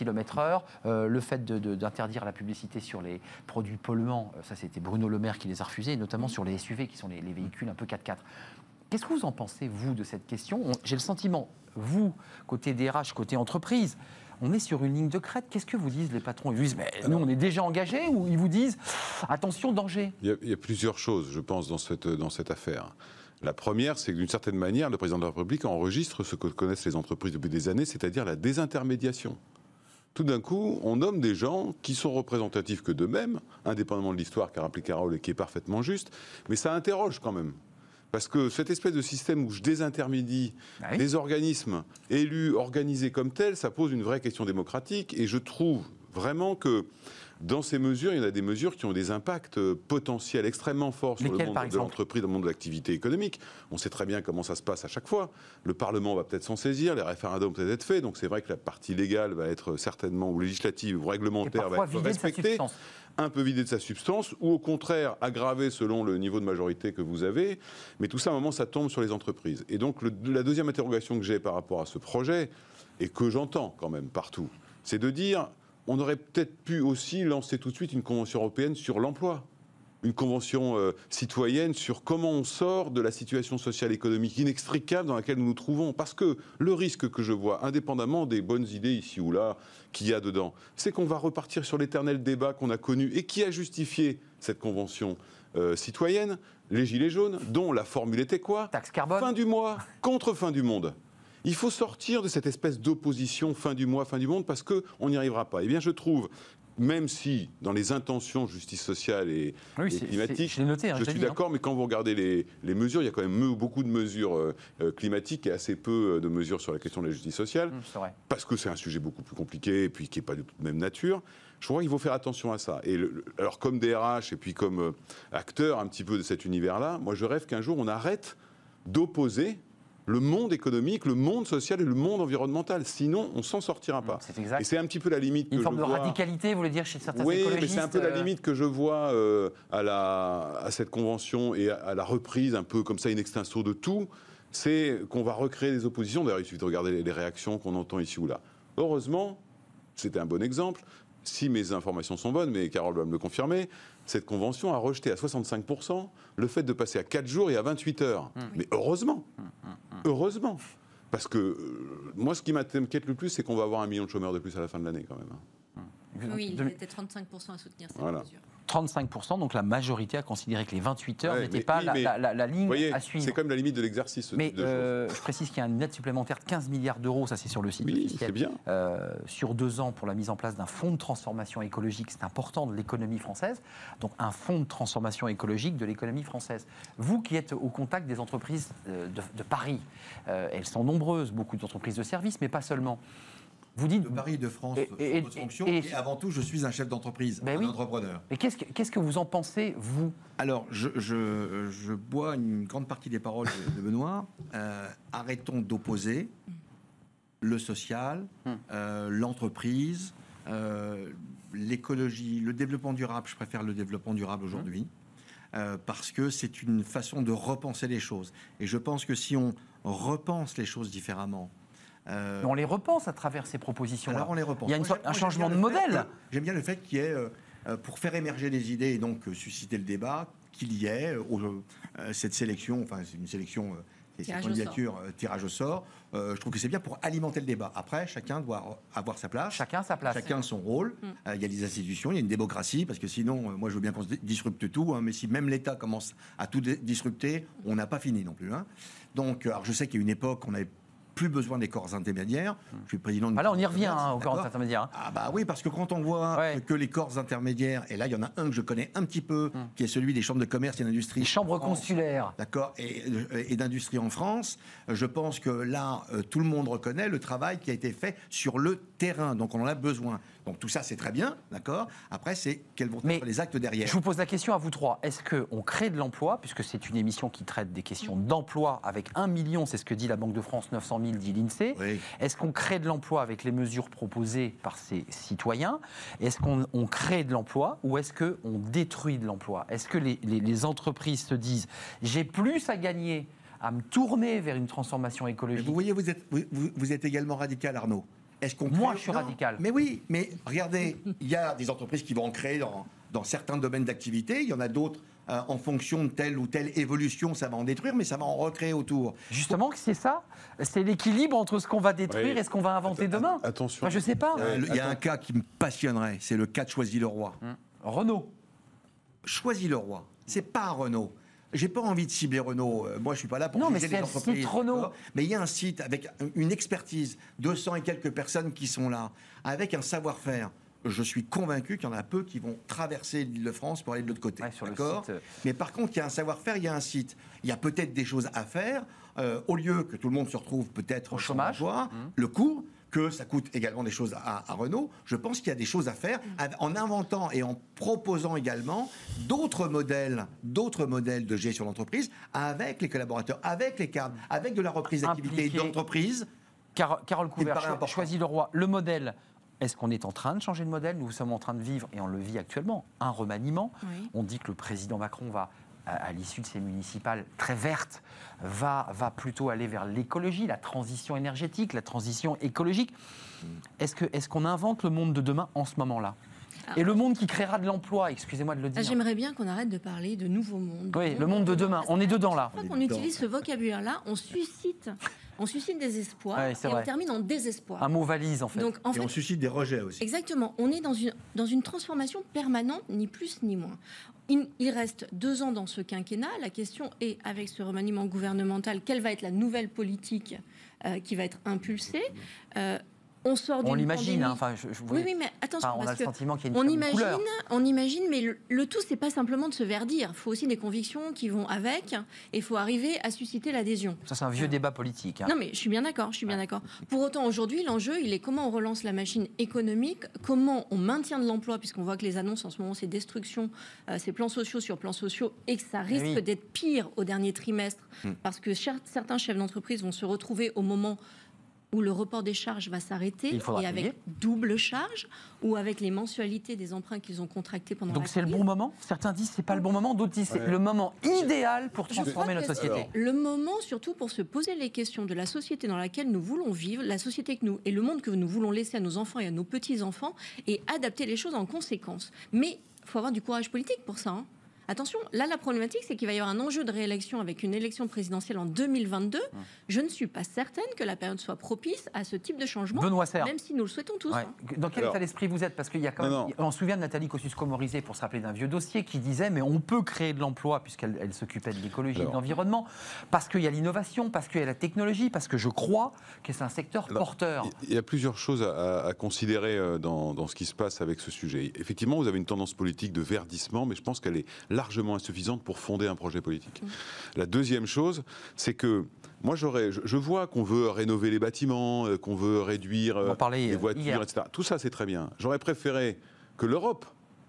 euh, le fait d'interdire la publicité sur les produits polluants. Euh, ça, c'était Bruno Le Maire qui les a refusés, notamment sur les SUV, qui sont les, véhicules un peu 4x4. Qu'est-ce que vous en pensez, vous, de cette question? J'ai le sentiment, vous, côté DRH, côté entreprise, on est sur une ligne de crête. Qu'est-ce que vous disent les patrons? Ils vous disent, mais nous, on est déjà engagés ou ils vous disent, attention, danger? Il y, a, plusieurs choses, je pense, dans cette, dans cette affaire. La première, c'est que d'une certaine manière, le président de la République enregistre ce que connaissent les entreprises depuis des années, c'est-à-dire la désintermédiation. Tout d'un coup, on nomme des gens qui sont représentatifs que d'eux-mêmes, indépendamment de l'histoire qu'a rappelé Carole et qui est parfaitement juste, mais ça interroge quand même. Parce que cette espèce de système où je désintermédie ah des organismes élus, organisés comme tels, ça pose une vraie question démocratique. Et je trouve vraiment que dans ces mesures, il y en a des mesures qui ont des impacts euh, potentiels extrêmement forts sur le monde de l'entreprise, dans le monde de l'activité économique. On sait très bien comment ça se passe à chaque fois. Le Parlement va peut-être s'en saisir, les référendums peut-être être faits, donc c'est vrai que la partie légale va être certainement, ou législative, ou réglementaire, va être respectée un peu vidée de sa substance, ou au contraire aggravée selon le niveau de majorité que vous avez. Mais tout ça, à un moment, ça tombe sur les entreprises. Et donc, la deuxième interrogation que j'ai par rapport à ce projet, et que j'entends quand même partout, c'est de dire on aurait peut-être pu aussi lancer tout de suite une convention européenne sur l'emploi une convention euh, citoyenne sur comment on sort de la situation sociale et économique inextricable dans laquelle nous nous trouvons. Parce que le risque que je vois, indépendamment des bonnes idées ici ou là qu'il y a dedans, c'est qu'on va repartir sur l'éternel débat qu'on a connu et qui a justifié cette convention euh, citoyenne, les Gilets jaunes, dont la formule était quoi? Taxe carbone. Fin du mois contre fin du monde. Il faut sortir de cette espèce d'opposition fin du mois, fin du monde, parce qu'on n'y arrivera pas. Eh bien, je trouve même si dans les intentions justice sociale et, climatique, je, noté, hein, je suis hein. d'accord, mais quand vous regardez les, mesures, il y a quand même beaucoup de mesures euh, euh, climatiques et assez peu euh, de mesures sur la question de la justice sociale, mmh, parce que c'est un sujet beaucoup plus compliqué et puis qui n'est pas de même nature. Je crois qu'il faut faire attention à ça. Et alors comme DRH et puis comme acteur un petit peu de cet univers-là, moi je rêve qu'un jour on arrête d'opposer le monde économique, le monde social et le monde environnemental. Sinon, on s'en sortira pas. C'est exact. Et c'est un petit peu la limite. Une forme de radicalité, vous voulez dire, chez certains oui, écologistes Oui, mais c'est un peu la euh, limite que je vois euh, à, la, à cette convention et à, la reprise, un peu comme ça, in extenso de tout. C'est qu'on va recréer des oppositions. D'ailleurs, il suffit de regarder les réactions qu'on entend ici ou là. Heureusement, c'était un bon exemple. Si mes informations sont bonnes, mais Carole va me le confirmer, cette convention a rejeté à 65% le fait de passer à 4 jours et à 28 heures. Mmh. Mais heureusement, mmh, mmh, heureusement. Parce que euh, moi, ce qui m'inquiète le plus, c'est qu'on va avoir un million de chômeurs de plus à la fin de l'année quand même. Hein. Oui, il était 35% à soutenir cette mesure. 35%, donc la majorité a considéré que les 28 heures n'étaient pas la, ligne à suivre. C'est quand même la limite de l'exercice. Mais euh, je précise qu'il y a une aide supplémentaire de 15 milliards d'euros, ça c'est sur le site oui, c'est bien. Euh, sur deux ans pour la mise en place d'un fonds de transformation écologique, c'est important de l'économie française. Donc un fonds de transformation écologique de l'économie française. Vous qui êtes au contact des entreprises euh, de, Paris, elles sont nombreuses, beaucoup d'entreprises de services, mais pas seulement. Vous dites. De Paris, de France, et, fonction. Et, avant tout, je suis un chef d'entreprise, ben un entrepreneur. Mais qu'est-ce que, qu'est-ce que vous en pensez, vous? Alors, je, je, je, bois une grande partie des paroles de, Benoît. Euh, arrêtons d'opposer le social, hum. euh, l'entreprise, euh, l'écologie, le développement durable. Je préfère le développement durable aujourd'hui. Hum. parce que c'est une façon de repenser les choses. Et je pense que si on repense les choses différemment, euh, on les repense à travers ces propositions. Alors on les repense. Il y a un changement de modèle. J'aime bien le fait qu'il y ait, euh, euh, pour faire émerger des idées et donc susciter le débat, qu'il y ait cette sélection, enfin c'est une sélection cette candidature tirage au sort. je trouve que c'est bien pour alimenter le débat. Après, chacun doit avoir sa place. Chacun sa place. Chacun son rôle. Mm. il y a des institutions, il y a une démocratie, parce que sinon, moi je veux bien qu'on disrupte tout, hein, mais si même l'État commence à tout disrupter, on n'a pas fini non plus. Hein. Donc, alors je sais qu'il y a une époque, on avait plus besoin des corps intermédiaires. Je suis président de. Ah là, on y revient hein, aux corps intermédiaires. Hein. Ah bah oui, parce que quand on voit que les corps intermédiaires, et là, il y en a un que je connais un petit peu, hmm. qui est celui des chambres de commerce et d'industrie. Les chambres consulaires. D'accord, et, et d'industrie en France. Je pense que là, euh, tout le monde reconnaît le travail qui a été fait sur le terrain. Donc on en a besoin. Donc tout ça, c'est très bien, d'accord? Après, c'est quels vont être les actes derrière Je vous pose la question à vous trois. Est-ce qu'on crée de l'emploi, puisque c'est une émission qui traite des questions d'emploi avec un million, c'est ce que dit la Banque de France, 900 000 dit l'INSEE. Est-ce qu'on crée de l'emploi avec les mesures proposées par ces citoyens? Est-ce qu'on crée de l'emploi ou est-ce qu'on détruit de l'emploi? Est-ce que les, les entreprises se disent j'ai plus à gagner à me tourner vers une transformation écologique. vous voyez, vous êtes, vous, vous êtes également radical, Arnaud. Est-ce qu'on Moi, je suis radical. Mais oui, mais regardez, il y a des entreprises qui vont en créer dans, dans certains domaines d'activité, il y en a d'autres euh, en fonction de telle ou telle évolution, ça va en détruire, mais ça va en recréer autour. Justement, c'est ça? C'est l'équilibre entre ce qu'on va détruire et ce qu'on va inventer demain Attention. Enfin, je sais pas. Euh, il y a un cas qui me passionnerait, c'est le cas de Choisy-le-Roi. Hum. Renault. Choisy-le-Roi. C'est pas Renault. J'ai pas envie de cibler Renault. Euh, moi, je suis pas là pour non, mais les entreprises. Site Renault. Mais il y a un site avec une expertise, 200 et quelques personnes qui sont là, avec un savoir-faire. Je suis convaincu qu'il y en a peu qui vont traverser l'île de France pour aller de l'autre côté. D'accord. Euh. Mais par contre, il y a un savoir-faire, il y a un site. Il y a peut-être des choses à faire. Euh, au lieu que tout le monde se retrouve peut-être au chômage, mmh. le coût, que ça coûte également des choses à, Renault. Je pense qu'il y a des choses à faire en inventant et en proposant également d'autres modèles, d'autres modèles de gestion d'entreprise avec les collaborateurs, avec les cadres, avec de la reprise d'activité d'entreprise. Carole Couvert, choisis le roi. Le modèle, est-ce qu'on est en train de changer de modèle? Nous sommes en train de vivre, et on le vit actuellement, un remaniement. On dit que le président Macron va à, l'issue de ces municipales très vertes, va, va plutôt aller vers l'écologie, la transition énergétique, la transition écologique. Est-ce qu'on est qu'on invente le monde de demain en ce moment-là? Et le monde qui créera de l'emploi, excusez-moi de le dire. J'aimerais bien qu'on arrête de parler de nouveau monde. Oui, le monde de demain, on est dedans là. Chaque fois qu'on utilise ce vocabulaire-là, on suscite, on suscite des espoirs et on termine en désespoir. Un mot valise en fait. Donc, et on suscite des rejets aussi. Exactement, on est dans une, dans une transformation permanente, ni plus ni moins. Il, reste deux ans dans ce quinquennat. La question est, avec ce remaniement gouvernemental, quelle va être la nouvelle politique euh, qui va être impulsée? Euh, on sort On l'imagine, hein, enfin, oui, oui, mais attention, on a le sentiment qu'il y a une, on imagine, on imagine, mais le, le tout, c'est pas simplement de se verdir. Il faut aussi des convictions qui vont avec, et il faut arriver à susciter l'adhésion. Ça, c'est un vieux débat politique. Hein. Non, mais je suis bien d'accord, je suis bien d'accord. Pour autant, aujourd'hui, l'enjeu, il est comment on relance la machine économique, comment on maintient de l'emploi, puisqu'on voit que les annonces en ce moment, c'est destruction, euh, c'est plans sociaux sur plans sociaux, et que ça eh risque d'être pire au dernier trimestre, hmm. parce que certains chefs d'entreprise vont se retrouver au moment où le report des charges va s'arrêter et avec double charge ou avec les mensualités des emprunts qu'ils ont contractés pendant Donc c'est le bon moment Certains disent c'est pas le bon moment, d'autres disent c'est le moment idéal pour transformer notre société. Le moment surtout pour se poser les questions de la société dans laquelle nous voulons vivre, la société que nous et le monde que nous voulons laisser à nos enfants et à nos petits-enfants et adapter les choses en conséquence. Mais il faut avoir du courage politique pour ça. Hein. Attention, là, la problématique, c'est qu'il va y avoir un enjeu de réélection avec une élection présidentielle en 2022. Je ne suis pas certaine que la période soit propice à ce type de changement, Benoît même si nous le souhaitons tous. Hein. Dans quel état d'esprit vous êtes? Parce qu'il y a quand même, on se souvient de Nathalie Kosciusko-Morizet, pour se rappeler d'un vieux dossier, qui disait mais on peut créer de l'emploi puisqu'elle s'occupait de l'écologie et de l'environnement, parce qu'il y a l'innovation, parce qu'il y a la technologie, parce que je crois que c'est un secteur porteur. Il y a plusieurs choses à, considérer euh, dans, dans, ce qui se passe avec ce sujet. Effectivement, vous avez une tendance politique de verdissement, mais je pense qu'elle est largement insuffisante pour fonder un projet politique. La deuxième chose, c'est que moi, j'aurais, je, vois qu'on veut rénover les bâtiments, euh, qu'on veut réduire euh, les voitures, etc. Tout ça, c'est très bien. J'aurais préféré que l'Europe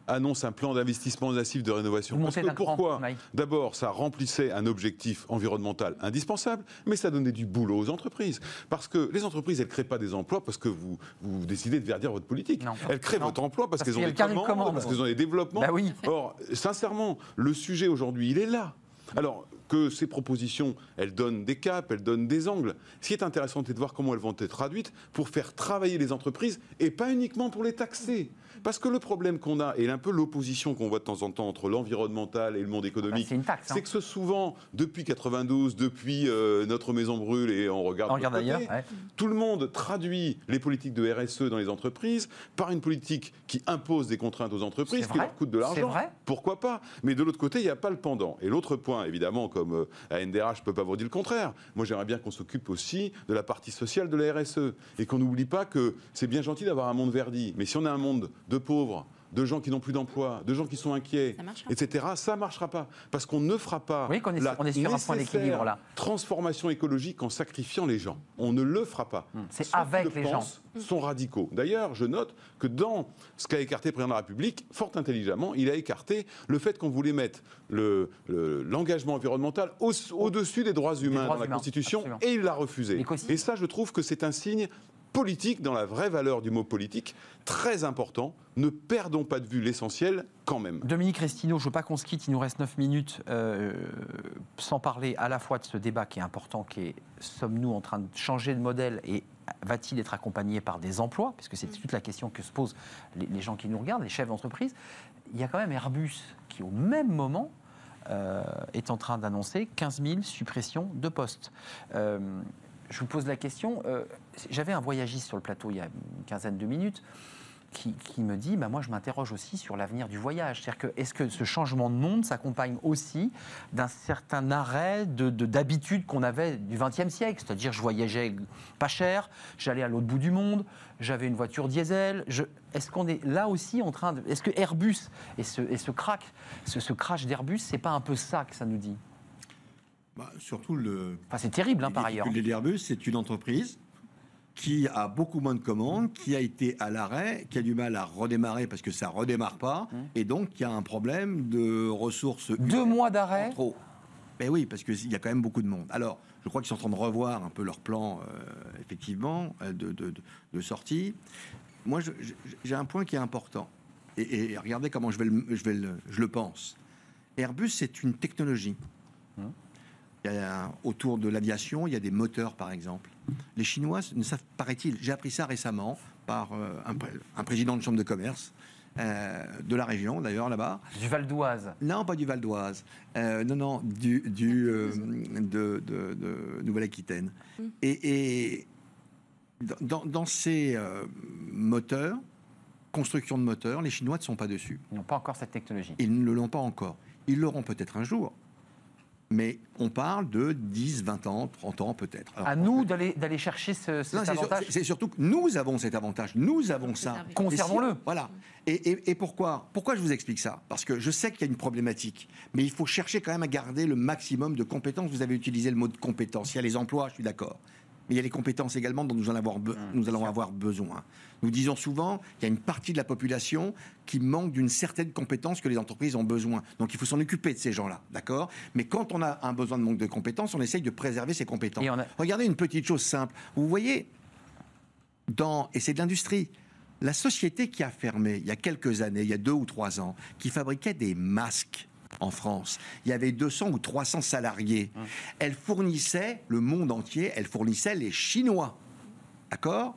annonce un plan d'investissement massif de rénovation. Parce que pourquoi? D'abord, ça remplissait un objectif environnemental indispensable, mais ça donnait du boulot aux entreprises. Parce que les entreprises, elles ne créent pas des emplois parce que vous, vous décidez de verdir votre politique. elles créent votre emploi parce, qu'elles ont des commandes, parce qu'elles ont des développements. Bah oui. Or, sincèrement, le sujet aujourd'hui, il est là. Alors, que ces propositions, elles donnent des caps, elles donnent des angles. Ce qui est intéressant, c'est de voir comment elles vont être traduites pour faire travailler les entreprises et pas uniquement pour les taxer. Parce que le problème qu'on a, et un peu l'opposition qu'on voit de temps en temps entre l'environnemental et le monde économique, bah, c'est que ce souvent, depuis 92, depuis euh, notre maison brûle et on regarde, on ailleurs, tout le monde traduit les politiques de RSE dans les entreprises par une politique qui impose des contraintes aux entreprises, qui leur coûte de l'argent. Pourquoi pas? Mais de l'autre côté, il n'y a pas le pendant. Et l'autre point, évidemment, comme euh, à NDRH, je ne peux pas vous dire le contraire. Moi, j'aimerais bien qu'on s'occupe aussi de la partie sociale de la RSE et qu'on n'oublie pas que c'est bien gentil d'avoir un monde verdi, mais si on a un monde de pauvres, de gens qui n'ont plus d'emploi, de gens qui sont inquiets, etc., ça ne marchera pas. Parce qu'on ne fera pas oui, est, la on est sur un point d'équilibre là. transformation écologique en sacrifiant les gens. On ne le fera pas. Hmm. C'est avec les gens. sont radicaux. D'ailleurs, je note que dans ce qu'a écarté le président de la République, fort intelligemment, il a écarté le fait qu'on voulait mettre l'engagement le, environnemental au-dessus des droits humains dans la Constitution, et il l'a refusé. Et ça, je trouve que c'est un signe politique, dans la vraie valeur du mot politique, très important. Ne perdons pas de vue l'essentiel quand même. Dominique Restineau, je ne veux pas qu'on se quitte, il nous reste 9 minutes, euh, sans parler à la fois de ce débat qui est important, qui est sommes-nous en train de changer de modèle et va-t-il être accompagné par des emplois? Puisque c'est toute la question que se posent les, gens qui nous regardent, les chefs d'entreprise. Il y a quand même Airbus qui, au même moment, euh, est en train d'annoncer 15 000 suppressions de postes. Euh, je vous pose la question. Euh, j'avais un voyagiste sur le plateau il y a une quinzaine de minutes qui, me dit bah, Moi, je m'interroge aussi sur l'avenir du voyage. C'est-à-dire que, est-ce que ce changement de monde s'accompagne aussi d'un certain arrêt d'habitude de, qu'on avait du XXe siècle? C'est-à-dire, je voyageais pas cher, j'allais à l'autre bout du monde, j'avais une voiture diesel. est-ce qu'on est là aussi en train de. Est-ce que Airbus et ce, et ce crack, ce, ce crash d'Airbus, c'est pas un peu ça que ça nous dit? Bah, surtout le. Enfin, c'est terrible, hein, par ailleurs. L'Airbus, c'est une entreprise qui a beaucoup moins de commandes, qui a été à l'arrêt, qui a du mal à redémarrer parce que ça redémarre pas, mmh. et donc qui a un problème de ressources. Deux mois d'arrêt. Trop. Mais oui, parce qu'il y a quand même beaucoup de monde. Alors, je crois qu'ils sont en train de revoir un peu leur plan, euh, effectivement, euh, de, de, sortie. Moi, j'ai un point qui est important. Et, regardez comment je, vais le, je, vais le, je le pense. Airbus, c'est une technologie. Autour de l'aviation, il y a des moteurs, par exemple. Les Chinois ne savent, paraît-il, j'ai appris ça récemment par euh, un, président de chambre de commerce. Euh, de la région, d'ailleurs, là-bas. Du Val d'Oise Non, pas du Val d'Oise. Euh, non, non, du, du de, Nouvelle-Aquitaine. Mm. Et, dans, dans, ces moteurs, construction de moteurs, les Chinois ne sont pas dessus. Ils n'ont pas encore cette technologie. Ils ne l'ont pas encore. Ils l'auront peut-être un jour mais on parle de 10, 20 ans, 30 ans peut-être. À nous d'aller chercher ce, cet avantage C'est surtout que nous avons cet avantage, nous avons ça. Conservons-le. voilà. Et, pourquoi Pourquoi je vous explique ça? Parce que je sais qu'il y a une problématique, mais il faut chercher quand même à garder le maximum de compétences. Vous avez utilisé le mot de compétences. Il y a les emplois, je suis d'accord mais il y a les compétences également dont nous, allons avoir, mmh, nous allons avoir besoin. Nous disons souvent qu'il y a une partie de la population qui manque d'une certaine compétence que les entreprises ont besoin. Donc il faut s'en occuper de ces gens-là, d'accord? Mais quand on a un besoin de manque de compétences, on essaye de préserver ces compétences. Regardez une petite chose simple. Vous voyez, dans, et c'est de l'industrie, la société qui a fermé il y a quelques années, il y a deux ou trois ans, qui fabriquait des masques en France. Il y avait 200 ou 300 salariés. Hum. Elle fournissait le monde entier, elle fournissait les Chinois. D'accord?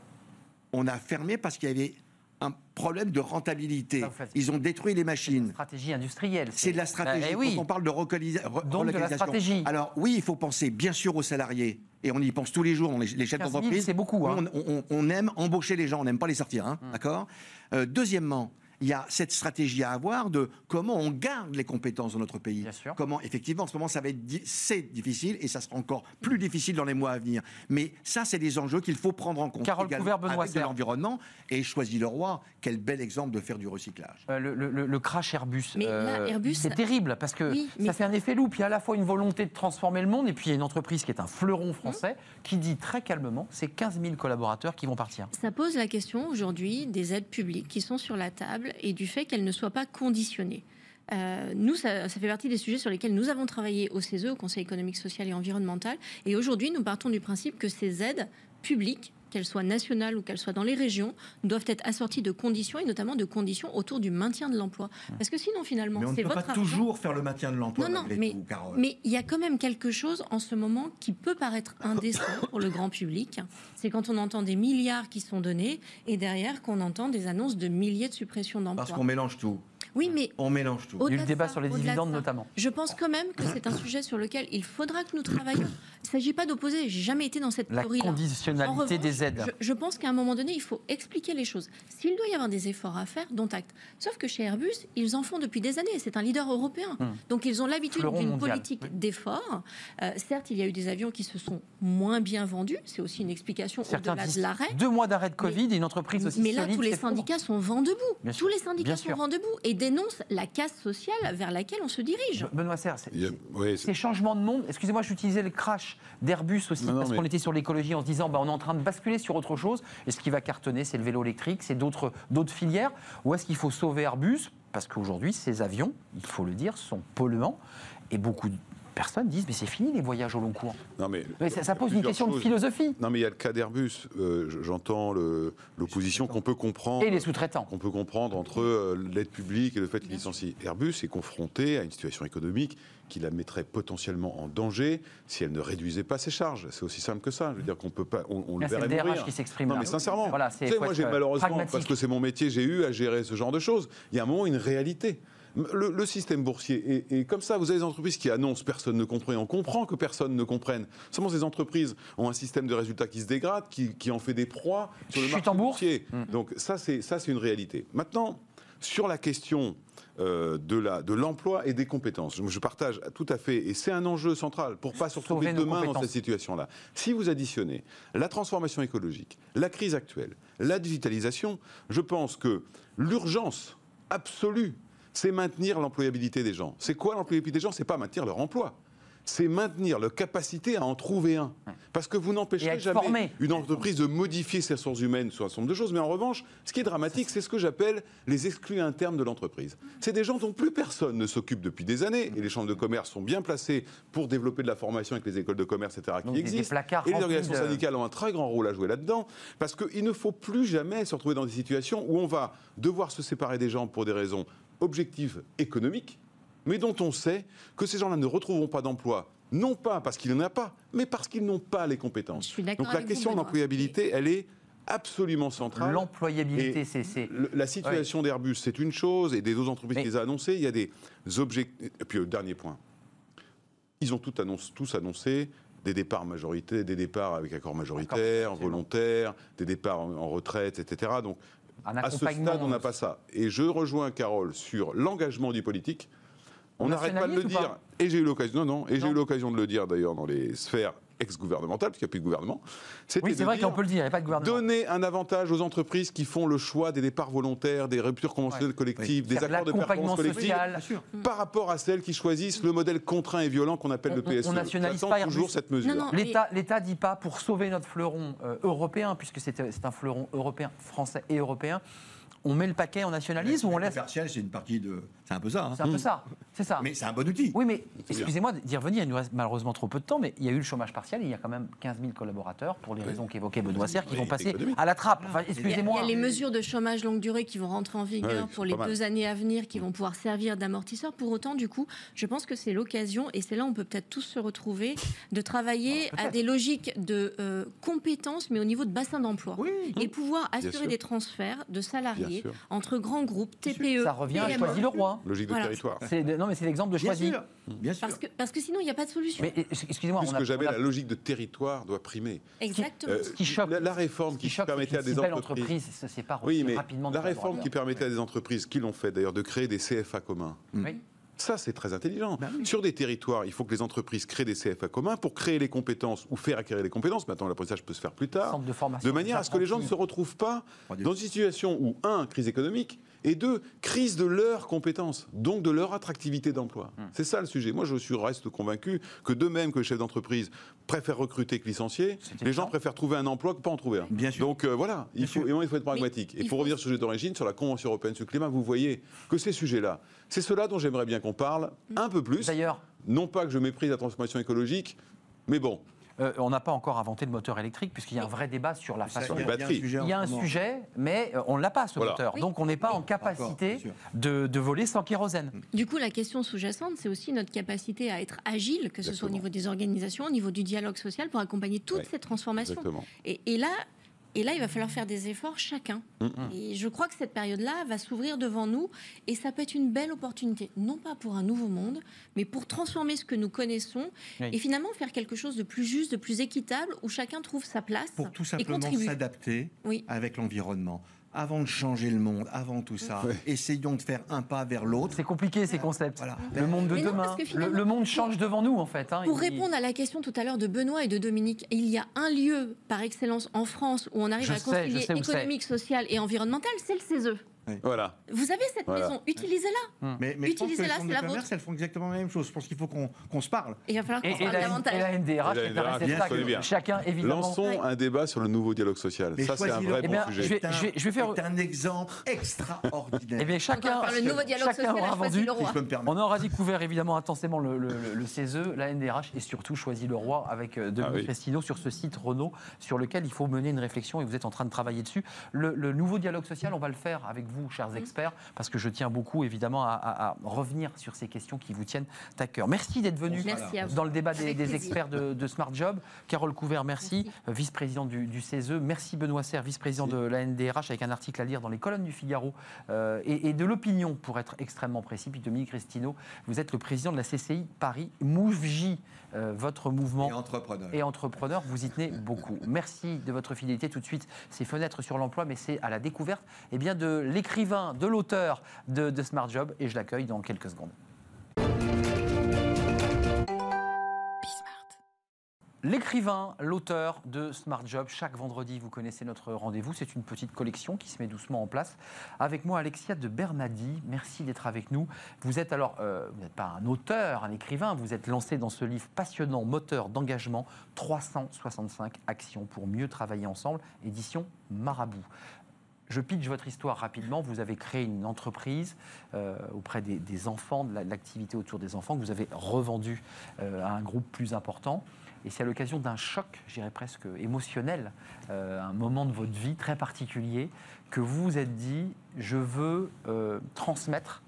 On a fermé parce qu'il y avait un problème de rentabilité. Ils ont détruit les machines. C'est stratégie industrielle. C'est de la stratégie. Eh oui. Quand on parle de relocalisation. de la stratégie. Alors oui, il faut penser bien sûr aux salariés. Et on y pense tous les jours, les, chefs d'entreprise. C'est beaucoup. Hein. On, aime embaucher les gens, on n'aime pas les sortir. Hein, hum. D'accord? Euh, Deuxièmement, il y a cette stratégie à avoir de comment on garde les compétences dans notre pays. Comment, effectivement, en ce moment, ça va être c'est difficile et ça sera encore plus difficile dans les mois à venir. Mais ça, c'est des enjeux qu'il faut prendre en compte. Carole Couvert, Benoît avec de l'environnement et choisis le roi. Quel bel exemple de faire du recyclage. Euh, le, crash Airbus, euh, c'est terrible parce que ça fait un effet loup. Il y a à la fois une volonté de transformer le monde et puis il y a une entreprise qui est un fleuron français qui dit très calmement c'est 15 000 collaborateurs qui vont partir. Ça pose la question aujourd'hui des aides publiques qui sont sur la table et du fait qu'elle ne soit pas conditionnée. Euh, nous, ça, fait partie des sujets sur lesquels nous avons travaillé au CESE, au Conseil économique, social et environnemental. Et aujourd'hui, nous partons du principe que ces aides publiques qu'elles soient nationales ou qu'elles soient dans les régions, doivent être assorties de conditions et notamment de conditions autour du maintien de l'emploi. Parce que sinon, finalement, c'est votre. On ne peut pas toujours faire le maintien de l'emploi. Non, non, mais, mais il y a quand même quelque chose en ce moment qui peut paraître indécent pour le grand public. C'est quand on entend des milliards qui sont donnés et derrière qu'on entend des annonces de milliers de suppressions d'emplois. Parce qu'on mélange tout. Oui, mais on mélange tout. Il y a eu le débat sur les dividendes notamment. Je pense quand même que c'est un sujet sur lequel il faudra que nous travaillions. Il ne s'agit pas d'opposer. J'ai jamais été dans cette théorie-là. La conditionnalité des aides. Je, pense qu'à un moment donné, il faut expliquer les choses. S'il doit y avoir des efforts à faire, dont acte. Sauf que chez Airbus, ils en font depuis des années. C'est un leader européen. Hmm. Donc ils ont l'habitude d'une politique d'efforts. Euh, certes, il y a eu des avions qui se sont moins bien vendus. C'est aussi une explication au-delà de l'arrêt. Deux mois d'arrêt de Covid et une entreprise aussi Mais là, tous les syndicats sont vent debout. tous les syndicats sont vent debout et dénoncent la casse sociale vers laquelle on se dirige. Benoît Serre, ces changements de monde, excusez-moi, j'utilisais le crash d'Airbus aussi, parce qu'on était sur l'écologie en se disant bah, on est en train de basculer sur autre chose, et ce qui va cartonner, c'est le vélo électrique, c'est d'autres filières, ou est-ce qu'il faut sauver Airbus? Parce qu'aujourd'hui, ces avions, il faut le dire, sont polluants, et beaucoup de personnes disent mais c'est fini les voyages au long cours. Non mais, ça, pose une question de philosophie. Non mais il y a le cas d'Airbus. Euh, j'entends l'opposition qu'on peut comprendre. Et les sous-traitants. Qu'on peut comprendre entre euh, l'aide publique et le fait qu'il licencie. Airbus est confronté à une situation économique qui la mettrait potentiellement en danger si elle ne réduisait pas ses charges. C'est aussi simple que ça. Je veux dire qu'on peut pas, on, le verrait le DRH qui s'exprime. Non, mais sincèrement, voilà, moi j'ai malheureusement, parce que c'est mon métier, j'ai eu à gérer ce genre de choses. Il y a un moment une réalité. Le, système boursier est, comme ça. Vous avez des entreprises qui annoncent, personne ne comprend. On comprend que personne ne comprenne. Seulement, ces entreprises ont un système de résultats qui se dégrade, qui, en fait des proies sur le marché boursier. Mmh. Donc ça, c'est ça, c'est une réalité. Maintenant, sur la question euh, de l'emploi et des compétences. Je, partage tout à fait, et c'est un enjeu central pour pas se retrouver demain dans cette situation-là. Si vous additionnez la transformation écologique, la crise actuelle, la digitalisation, je pense que l'urgence absolue c'est maintenir l'employabilité des gens. C'est quoi l'employabilité des gens? C'est pas maintenir leur emploi c'est maintenir leur capacité à en trouver un. Parce que vous n'empêcherez jamais une entreprise de modifier ses ressources humaines sur un certain nombre de choses. Mais en revanche, ce qui est dramatique, c'est ce que j'appelle les exclus internes de l'entreprise. C'est des gens dont plus personne ne s'occupe depuis des années. Et les chambres de commerce sont bien placées pour développer de la formation avec les écoles de commerce, etc., qui existent. et les organisations syndicales ont un très grand rôle à jouer là-dedans. Parce qu'il ne faut plus jamais se retrouver dans des situations où on va devoir se séparer des gens pour des raisons objectifs économiques, mais dont on sait que ces gens-là ne retrouveront pas d'emploi, non pas parce qu'il n'y en a pas, mais parce qu'ils n'ont pas les compétences. Donc la question de l'employabilité, elle est absolument centrale. L'employabilité, c'est... La situation d'Airbus, c'est une chose, et des autres entreprises qui les ont annoncées, il y a des objectifs... Et puis, le dernier point. Ils ont tous annoncé des départs majoritaires, des départs avec accord majoritaire, volontaire, des départs en, en retraite, etc. Donc, à ce stade, on n'a pas ça. Et je rejoins Carole sur l'engagement du politique. On n'arrête pas de le dire. Et j'ai eu l'occasion, non, non, et j'ai eu l'occasion de le dire d'ailleurs dans les sphères ex-gouvernemental, parce qu'il n'y a plus de gouvernement. Oui, c'est vrai qu'on peut le dire, il n'y a pas de gouvernement. Donner un avantage aux entreprises qui font le choix des départs volontaires, des ruptures conventionnelles collectives, des accords de performance collective, par rapport à celles qui choisissent le modèle contraint et violent qu'on appelle le PSE. On nationalise pas toujours cette mesure. L'État dit pas pour sauver notre fleuron euh, européen, puisque c'est un fleuron européen, français et européen, on met le paquet, en nationalise ou on laisse Partiel, c'est une partie de. C'est un peu ça. Hein. C'est un peu ça. C'est ça. Mais c'est un bon outil. Oui, mais excusez-moi d'y revenir. Il nous reste malheureusement trop peu de temps, mais il y a eu le chômage partiel. il y a quand même 15 000 collaborateurs, pour les raisons qu'évoquait Benoît Serre, qui vont passer à la trappe. excusez-moi. Il y a les mesures de chômage longue durée qui vont rentrer en vigueur pour les deux années à venir, qui vont pouvoir servir d'amortisseur. Pour autant, du coup, je pense que c'est l'occasion, et c'est là où on peut peut-être tous se retrouver, de travailler ah, à des logiques de euh, compétences, mais au niveau de bassin d'emploi, et pouvoir assurer des transferts de salariés entre grands groupes, TPE. Ça revient à choisir le roi. Logique de territoire. non, mais c'est l'exemple de choisir. Bien sûr. Parce que, parce que sinon, il n'y a pas de solution. Mais excusez-moi. Puisque jamais la logique de territoire doit primer. Exactement. Euh, ce qui choque, la, réforme qui, permettait à des entreprises. oui, mais rapidement la réforme qui permettait à des entreprises, qui l'ont fait d'ailleurs, de créer des CFA communs. Oui. Ça, c'est très intelligent. Bah Sur des territoires, il faut que les entreprises créent des CFA communs pour créer les compétences ou faire acquérir les compétences. Maintenant, l'apprentissage peut se faire plus tard. De, de manière à ce que les gens ne se retrouvent pas dans une situation où, un, crise économique, et deux, crise de leurs compétences, donc de leur attractivité d'emploi. Hmm. C'est ça le sujet. Moi, je suis reste convaincu que de même que les chefs d'entreprise préfèrent recruter que licencier, les gens préfèrent trouver un emploi que pas en trouver un. Bien sûr. Donc euh, voilà, il faut, il faut être pragmatique. et pour revenir sur le sujet d'origine, sur la Convention européenne sur le climat, vous voyez que ces sujets-là, c'est cela dont j'aimerais bien qu'on parle un peu plus. D'ailleurs, non pas que je méprise la transformation écologique, mais bon, euh, on n'a pas encore inventé le moteur électrique, puisqu'il y a un vrai débat sur la façon. Il y a un sujet, mais euh, on ne l'a pas, ce moteur. Donc on n'est pas en capacité de, voler sans kérosène. Du coup, la question sous-jacente, c'est aussi notre capacité à être agile, que ce soit au niveau des organisations, au niveau du dialogue social, pour accompagner toute cette transformation. Et, et là, Et là, il va falloir faire des efforts chacun. Mm, mm. Et je crois que cette période-là va s'ouvrir devant nous et ça peut être une belle opportunité, non pas pour un nouveau monde, mais pour transformer ce que nous connaissons et finalement faire quelque chose de plus juste, de plus équitable, où chacun trouve sa place. Pour tout simplement s'adapter avec l'environnement avant de changer le monde, avant tout ça, essayons de faire un pas vers l'autre. C'est compliqué ces concepts. Le monde de demain, le, monde change devant nous en fait. Hein. pour répondre à la question tout à l'heure de Benoît et de Dominique, il y a un lieu par excellence en France où on arrive à concilier économique, social et environnemental, c'est le CESE. Voilà. Vous avez cette maison, utilisez-la. Hum. Mais, mais utilisez-la, c'est la vôtre. Elles font exactement la même chose. Je pense qu'il faut qu'on se parle. Et il va falloir qu'on se parle davantage. Et la NDRH, bien, bien. chacun évidemment. Lançons un débat sur le nouveau dialogue social. ça, c'est un vrai bon sujet. Je vais, faire un exemple extraordinaire. Eh bien, chacun, le nouveau dialogue social aura vendu. On aura découvert évidemment intensément le CESE, la NDRH et surtout choisi le roi avec euh, Dominique ah Crestino sur ce site Renault sur lequel il faut mener une réflexion et vous êtes en train de travailler dessus. Le nouveau dialogue social, on va le faire avec vous, chers experts parce que je tiens beaucoup évidemment à, revenir sur ces questions qui vous tiennent à cœur. Merci d'être venu dans le débat des, experts de, Smart Job. Carole Couvert, merci, vice-présidente du, CESE. Merci Benoît Serre, vice-président de la NDRH, avec un article à lire dans les colonnes du Figaro euh, et, de l'opinion, pour être extrêmement précis. Puis Dominique Restino, vous êtes le président de la CCI Paris Mouv'J, euh, votre mouvement. Et entrepreneur. Et entrepreneur, vous y tenez beaucoup. Merci de votre fidélité. Tout de suite, ces fenêtres sur l'emploi, mais c'est à la découverte eh bien, de l'écrivain, de l'auteur de, Smart Job et je l'accueille dans quelques secondes. L'écrivain, l'auteur de Smart Job, chaque vendredi, vous connaissez notre rendez-vous. C'est une petite collection qui se met doucement en place. Avec moi, Alexia de Bernadi. Merci d'être avec nous. Vous êtes alors, euh, vous n'êtes pas un auteur, un écrivain, vous êtes lancé dans ce livre passionnant, moteur d'engagement, 365 actions pour mieux travailler ensemble, édition Marabout. Je pitch votre histoire rapidement. Vous avez créé une entreprise euh, auprès des, enfants, de l'activité autour des enfants, que vous avez revendue euh, à un groupe plus important. Et c'est à l'occasion d'un choc, j'irais presque émotionnel, euh, un moment de votre vie très particulier, que vous vous êtes dit, je veux transmettre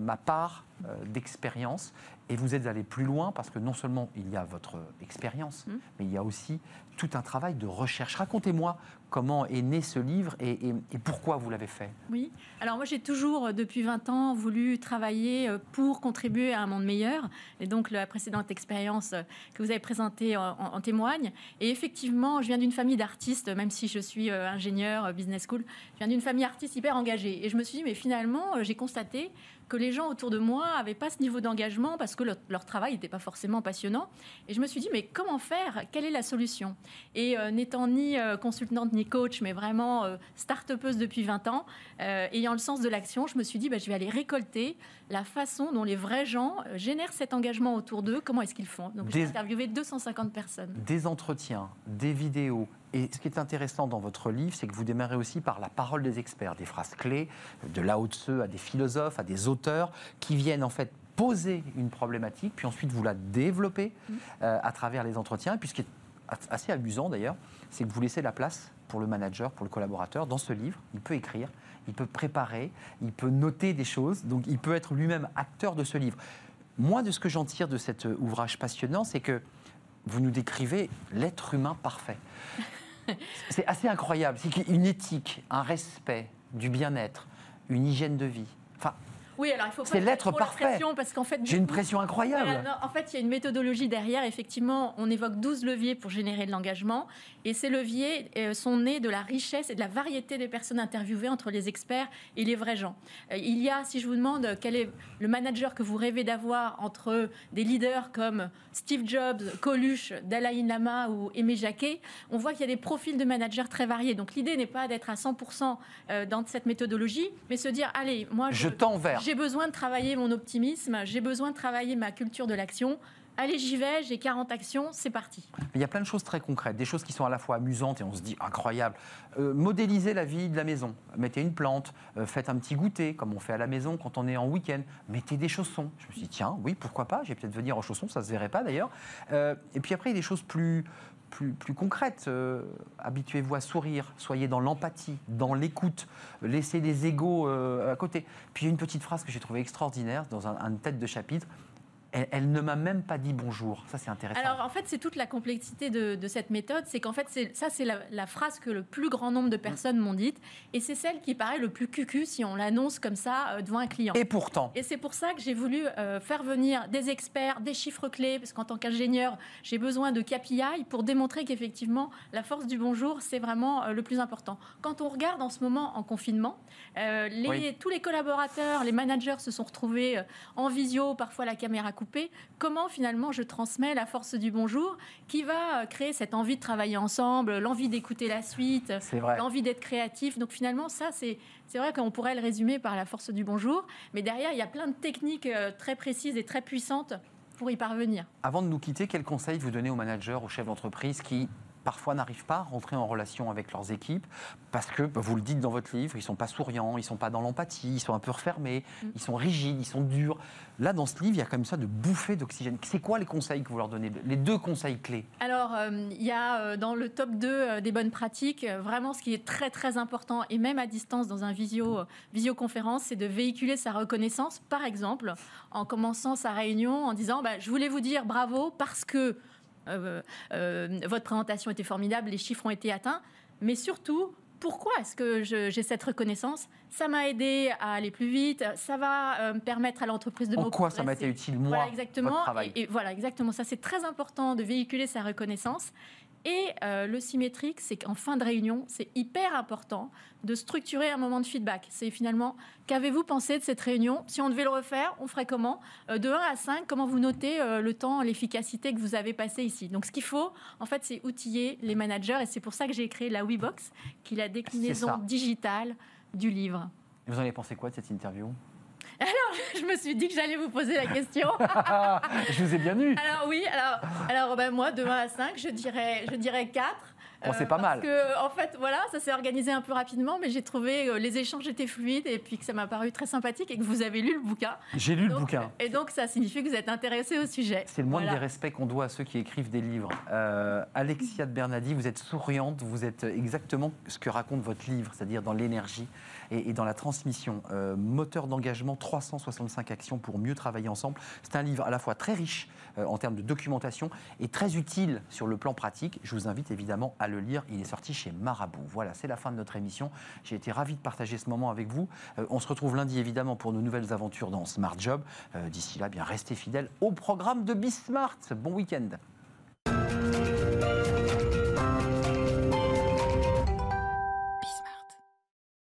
ma part d'expérience. Et vous êtes allé plus loin parce que non seulement il y a votre expérience, mmh. mais il y a aussi tout un travail de recherche. Racontez-moi comment est né ce livre et, pourquoi vous l'avez fait? Oui, alors moi j'ai toujours, euh, depuis 20 ans, voulu travailler euh, pour contribuer à un monde meilleur. Et donc la précédente expérience euh, que vous avez présentée en, témoigne. Et effectivement, je viens d'une famille d'artistes, même si je suis ingénieur, business school, je viens d'une famille d'artistes hyper engagée. Et je me suis dit, mais finalement, j'ai constaté que les gens autour de moi n'avaient pas ce niveau d'engagement parce que leur, travail n'était pas forcément passionnant. Et je me suis dit, mais comment faire? Quelle est la solution? Et n'étant ni consultante ni coach, mais vraiment euh, start-upeuse depuis 20 ans, euh, ayant le sens de l'action, je me suis dit, bah, je vais aller récolter la façon dont les vrais gens euh, génèrent cet engagement autour d'eux, comment est-ce qu'ils font? Donc j'ai interviewé 250 personnes. Des entretiens, des vidéos, et ce qui est intéressant dans votre livre, c'est que vous démarrez aussi par la parole des experts, des phrases clés, de Lao Tse à des philosophes, à des auteurs, qui viennent en fait poser une problématique, puis ensuite vous la développez mmh. à travers les entretiens. Et puis ce qui est assez amusant d'ailleurs, c'est que vous laissez la place pour le manager, pour le collaborateur. Dans ce livre, il peut écrire, il peut préparer, il peut noter des choses, donc il peut être lui-même acteur de ce livre. Moi, de ce que j'en tire de cet ouvrage passionnant, c'est que vous nous décrivez l'être humain parfait. c'est assez incroyable. C'est une éthique, un respect du bien-être, une hygiène de vie. Enfin, oui, alors il faut C'est l'être parfait. parce qu'en fait, j'ai une pression incroyable. en fait, il y a une méthodologie derrière. Effectivement, on évoque 12 leviers pour générer de l'engagement, et ces leviers euh, sont nés de la richesse et de la variété des personnes interviewées entre les experts et les vrais gens. Euh, il y a, si je vous demande quel est le manager que vous rêvez d'avoir entre des leaders comme Steve Jobs, Coluche, Dalai Lama ou Aimé Jacquet, on voit qu'il y a des profils de managers très variés. Donc l'idée n'est pas d'être à 100% euh, dans cette méthodologie, mais se dire allez, moi je, je j'ai besoin de travailler mon optimisme, j'ai besoin de travailler ma culture de l'action. Allez, j'y vais, j'ai 40 actions, c'est parti. Il y a plein de choses très concrètes, des choses qui sont à la fois amusantes et on se dit incroyable. Euh, modélisez la vie de la maison. Mettez une plante, euh, faites un petit goûter, comme on fait à la maison quand on est en week-end. Mettez des chaussons. Je me suis dit, tiens, oui, pourquoi pas J'ai peut-être venir en chaussons, ça se verrait pas d'ailleurs. Euh, et puis après, il y a des choses plus, plus, plus concrètes. Habituez-vous à sourire, soyez dans l'empathie, dans l'écoute, laissez des égaux à côté. Puis il y a une petite phrase que j'ai trouvée extraordinaire dans un, tête de chapitre. Elle, ne m'a même pas dit bonjour. Ça, c'est intéressant. Alors, en fait, c'est toute la complexité de, cette méthode. C'est qu'en fait, ça, c'est la, phrase que le plus grand nombre de personnes m'ont dite. Et c'est celle qui paraît le plus cucu si on l'annonce comme ça euh, devant un client. Et pourtant. Et c'est pour ça que j'ai voulu euh, faire venir des experts, des chiffres clés, parce qu'en tant qu'ingénieur, j'ai besoin de KPI pour démontrer qu'effectivement, la force du bonjour, c'est vraiment euh, le plus important. Quand on regarde en ce moment en confinement, les, tous les collaborateurs, les managers se sont retrouvés en visio, parfois la caméra coupée. Comment finalement je transmets la force du bonjour qui va créer cette envie de travailler ensemble, l'envie d'écouter la suite, l'envie d'être créatif. Donc finalement, ça, c'est vrai qu'on pourrait le résumer par la force du bonjour. Mais derrière, il y a plein de techniques euh, très précises et très puissantes pour y parvenir. Avant de nous quitter, quel conseil vous donnez aux managers, aux chefs d'entreprise qui parfois n'arrivent pas à rentrer en relation avec leurs équipes parce que, bah, vous le dites dans votre livre, ils ne sont pas souriants, ils ne sont pas dans l'empathie, ils sont un peu refermés, mm. ils sont rigides, ils sont durs. Là, dans ce livre, il y a comme ça de bouffées d'oxygène. C'est quoi les conseils que vous leur donnez Les deux conseils clés? Alors, euh, il y a euh, dans le top 2 euh, des bonnes pratiques, vraiment ce qui est très très important, et même à distance dans un visio, visioconférence, c'est de véhiculer sa reconnaissance, par exemple, en commençant sa réunion en disant bah, Je voulais vous dire bravo parce que votre présentation était formidable, les chiffres ont été atteints, mais surtout, pourquoi est-ce que j'ai cette reconnaissance? Ça m'a aidé à aller plus vite, ça va euh, permettre à l'entreprise de En quoi ça m'a été utile, moi, voilà, exactement. et, voilà, exactement. Ça, c'est très important de véhiculer sa reconnaissance. Et euh, le symétrique, c'est qu'en fin de réunion, c'est hyper important de structurer un moment de feedback. C'est finalement, qu'avez-vous pensé de cette réunion? Si on devait le refaire, on ferait comment? Euh, De 1 à 5, comment vous notez euh, le temps, l'efficacité que vous avez passé ici? Donc ce qu'il faut, en fait, c'est outiller les managers. Et c'est pour ça que j'ai créé la WeBox, qui est la déclinaison digitale du livre. vous en avez pensé quoi de cette interview? Alors, je me suis dit que j'allais vous poser la question. je vous ai bien eu. Alors oui, alors, alors ben, moi, de 1 à 5, je dirais, je dirais 4. Bon, c'est pas mal. Parce que, en fait, voilà, ça s'est organisé un peu rapidement, mais j'ai trouvé que les échanges étaient fluides et puis que ça m'a paru très sympathique et que vous avez lu le bouquin. J'ai lu le bouquin. Et donc, ça signifie que vous êtes intéressé au sujet. C'est le moindre des respects qu'on doit à ceux qui écrivent des livres. Euh, Alexia de Bernadi, vous êtes souriante, vous êtes exactement ce que raconte votre livre, c'est-à-dire dans l'énergie et, dans la transmission. Euh, moteur d'engagement, 365 actions pour mieux travailler ensemble. C'est un livre à la fois très riche euh, en termes de documentation et très utile sur le plan pratique. Je vous invite évidemment à le lire. Il est sorti chez Marabout. Voilà, c'est la fin de notre émission. J'ai été ravi de partager ce moment avec vous. Euh, on se retrouve lundi évidemment pour nos nouvelles aventures dans Smart Job. D'ici là, bien restez fidèles au programme de Bismart. Bon week-end.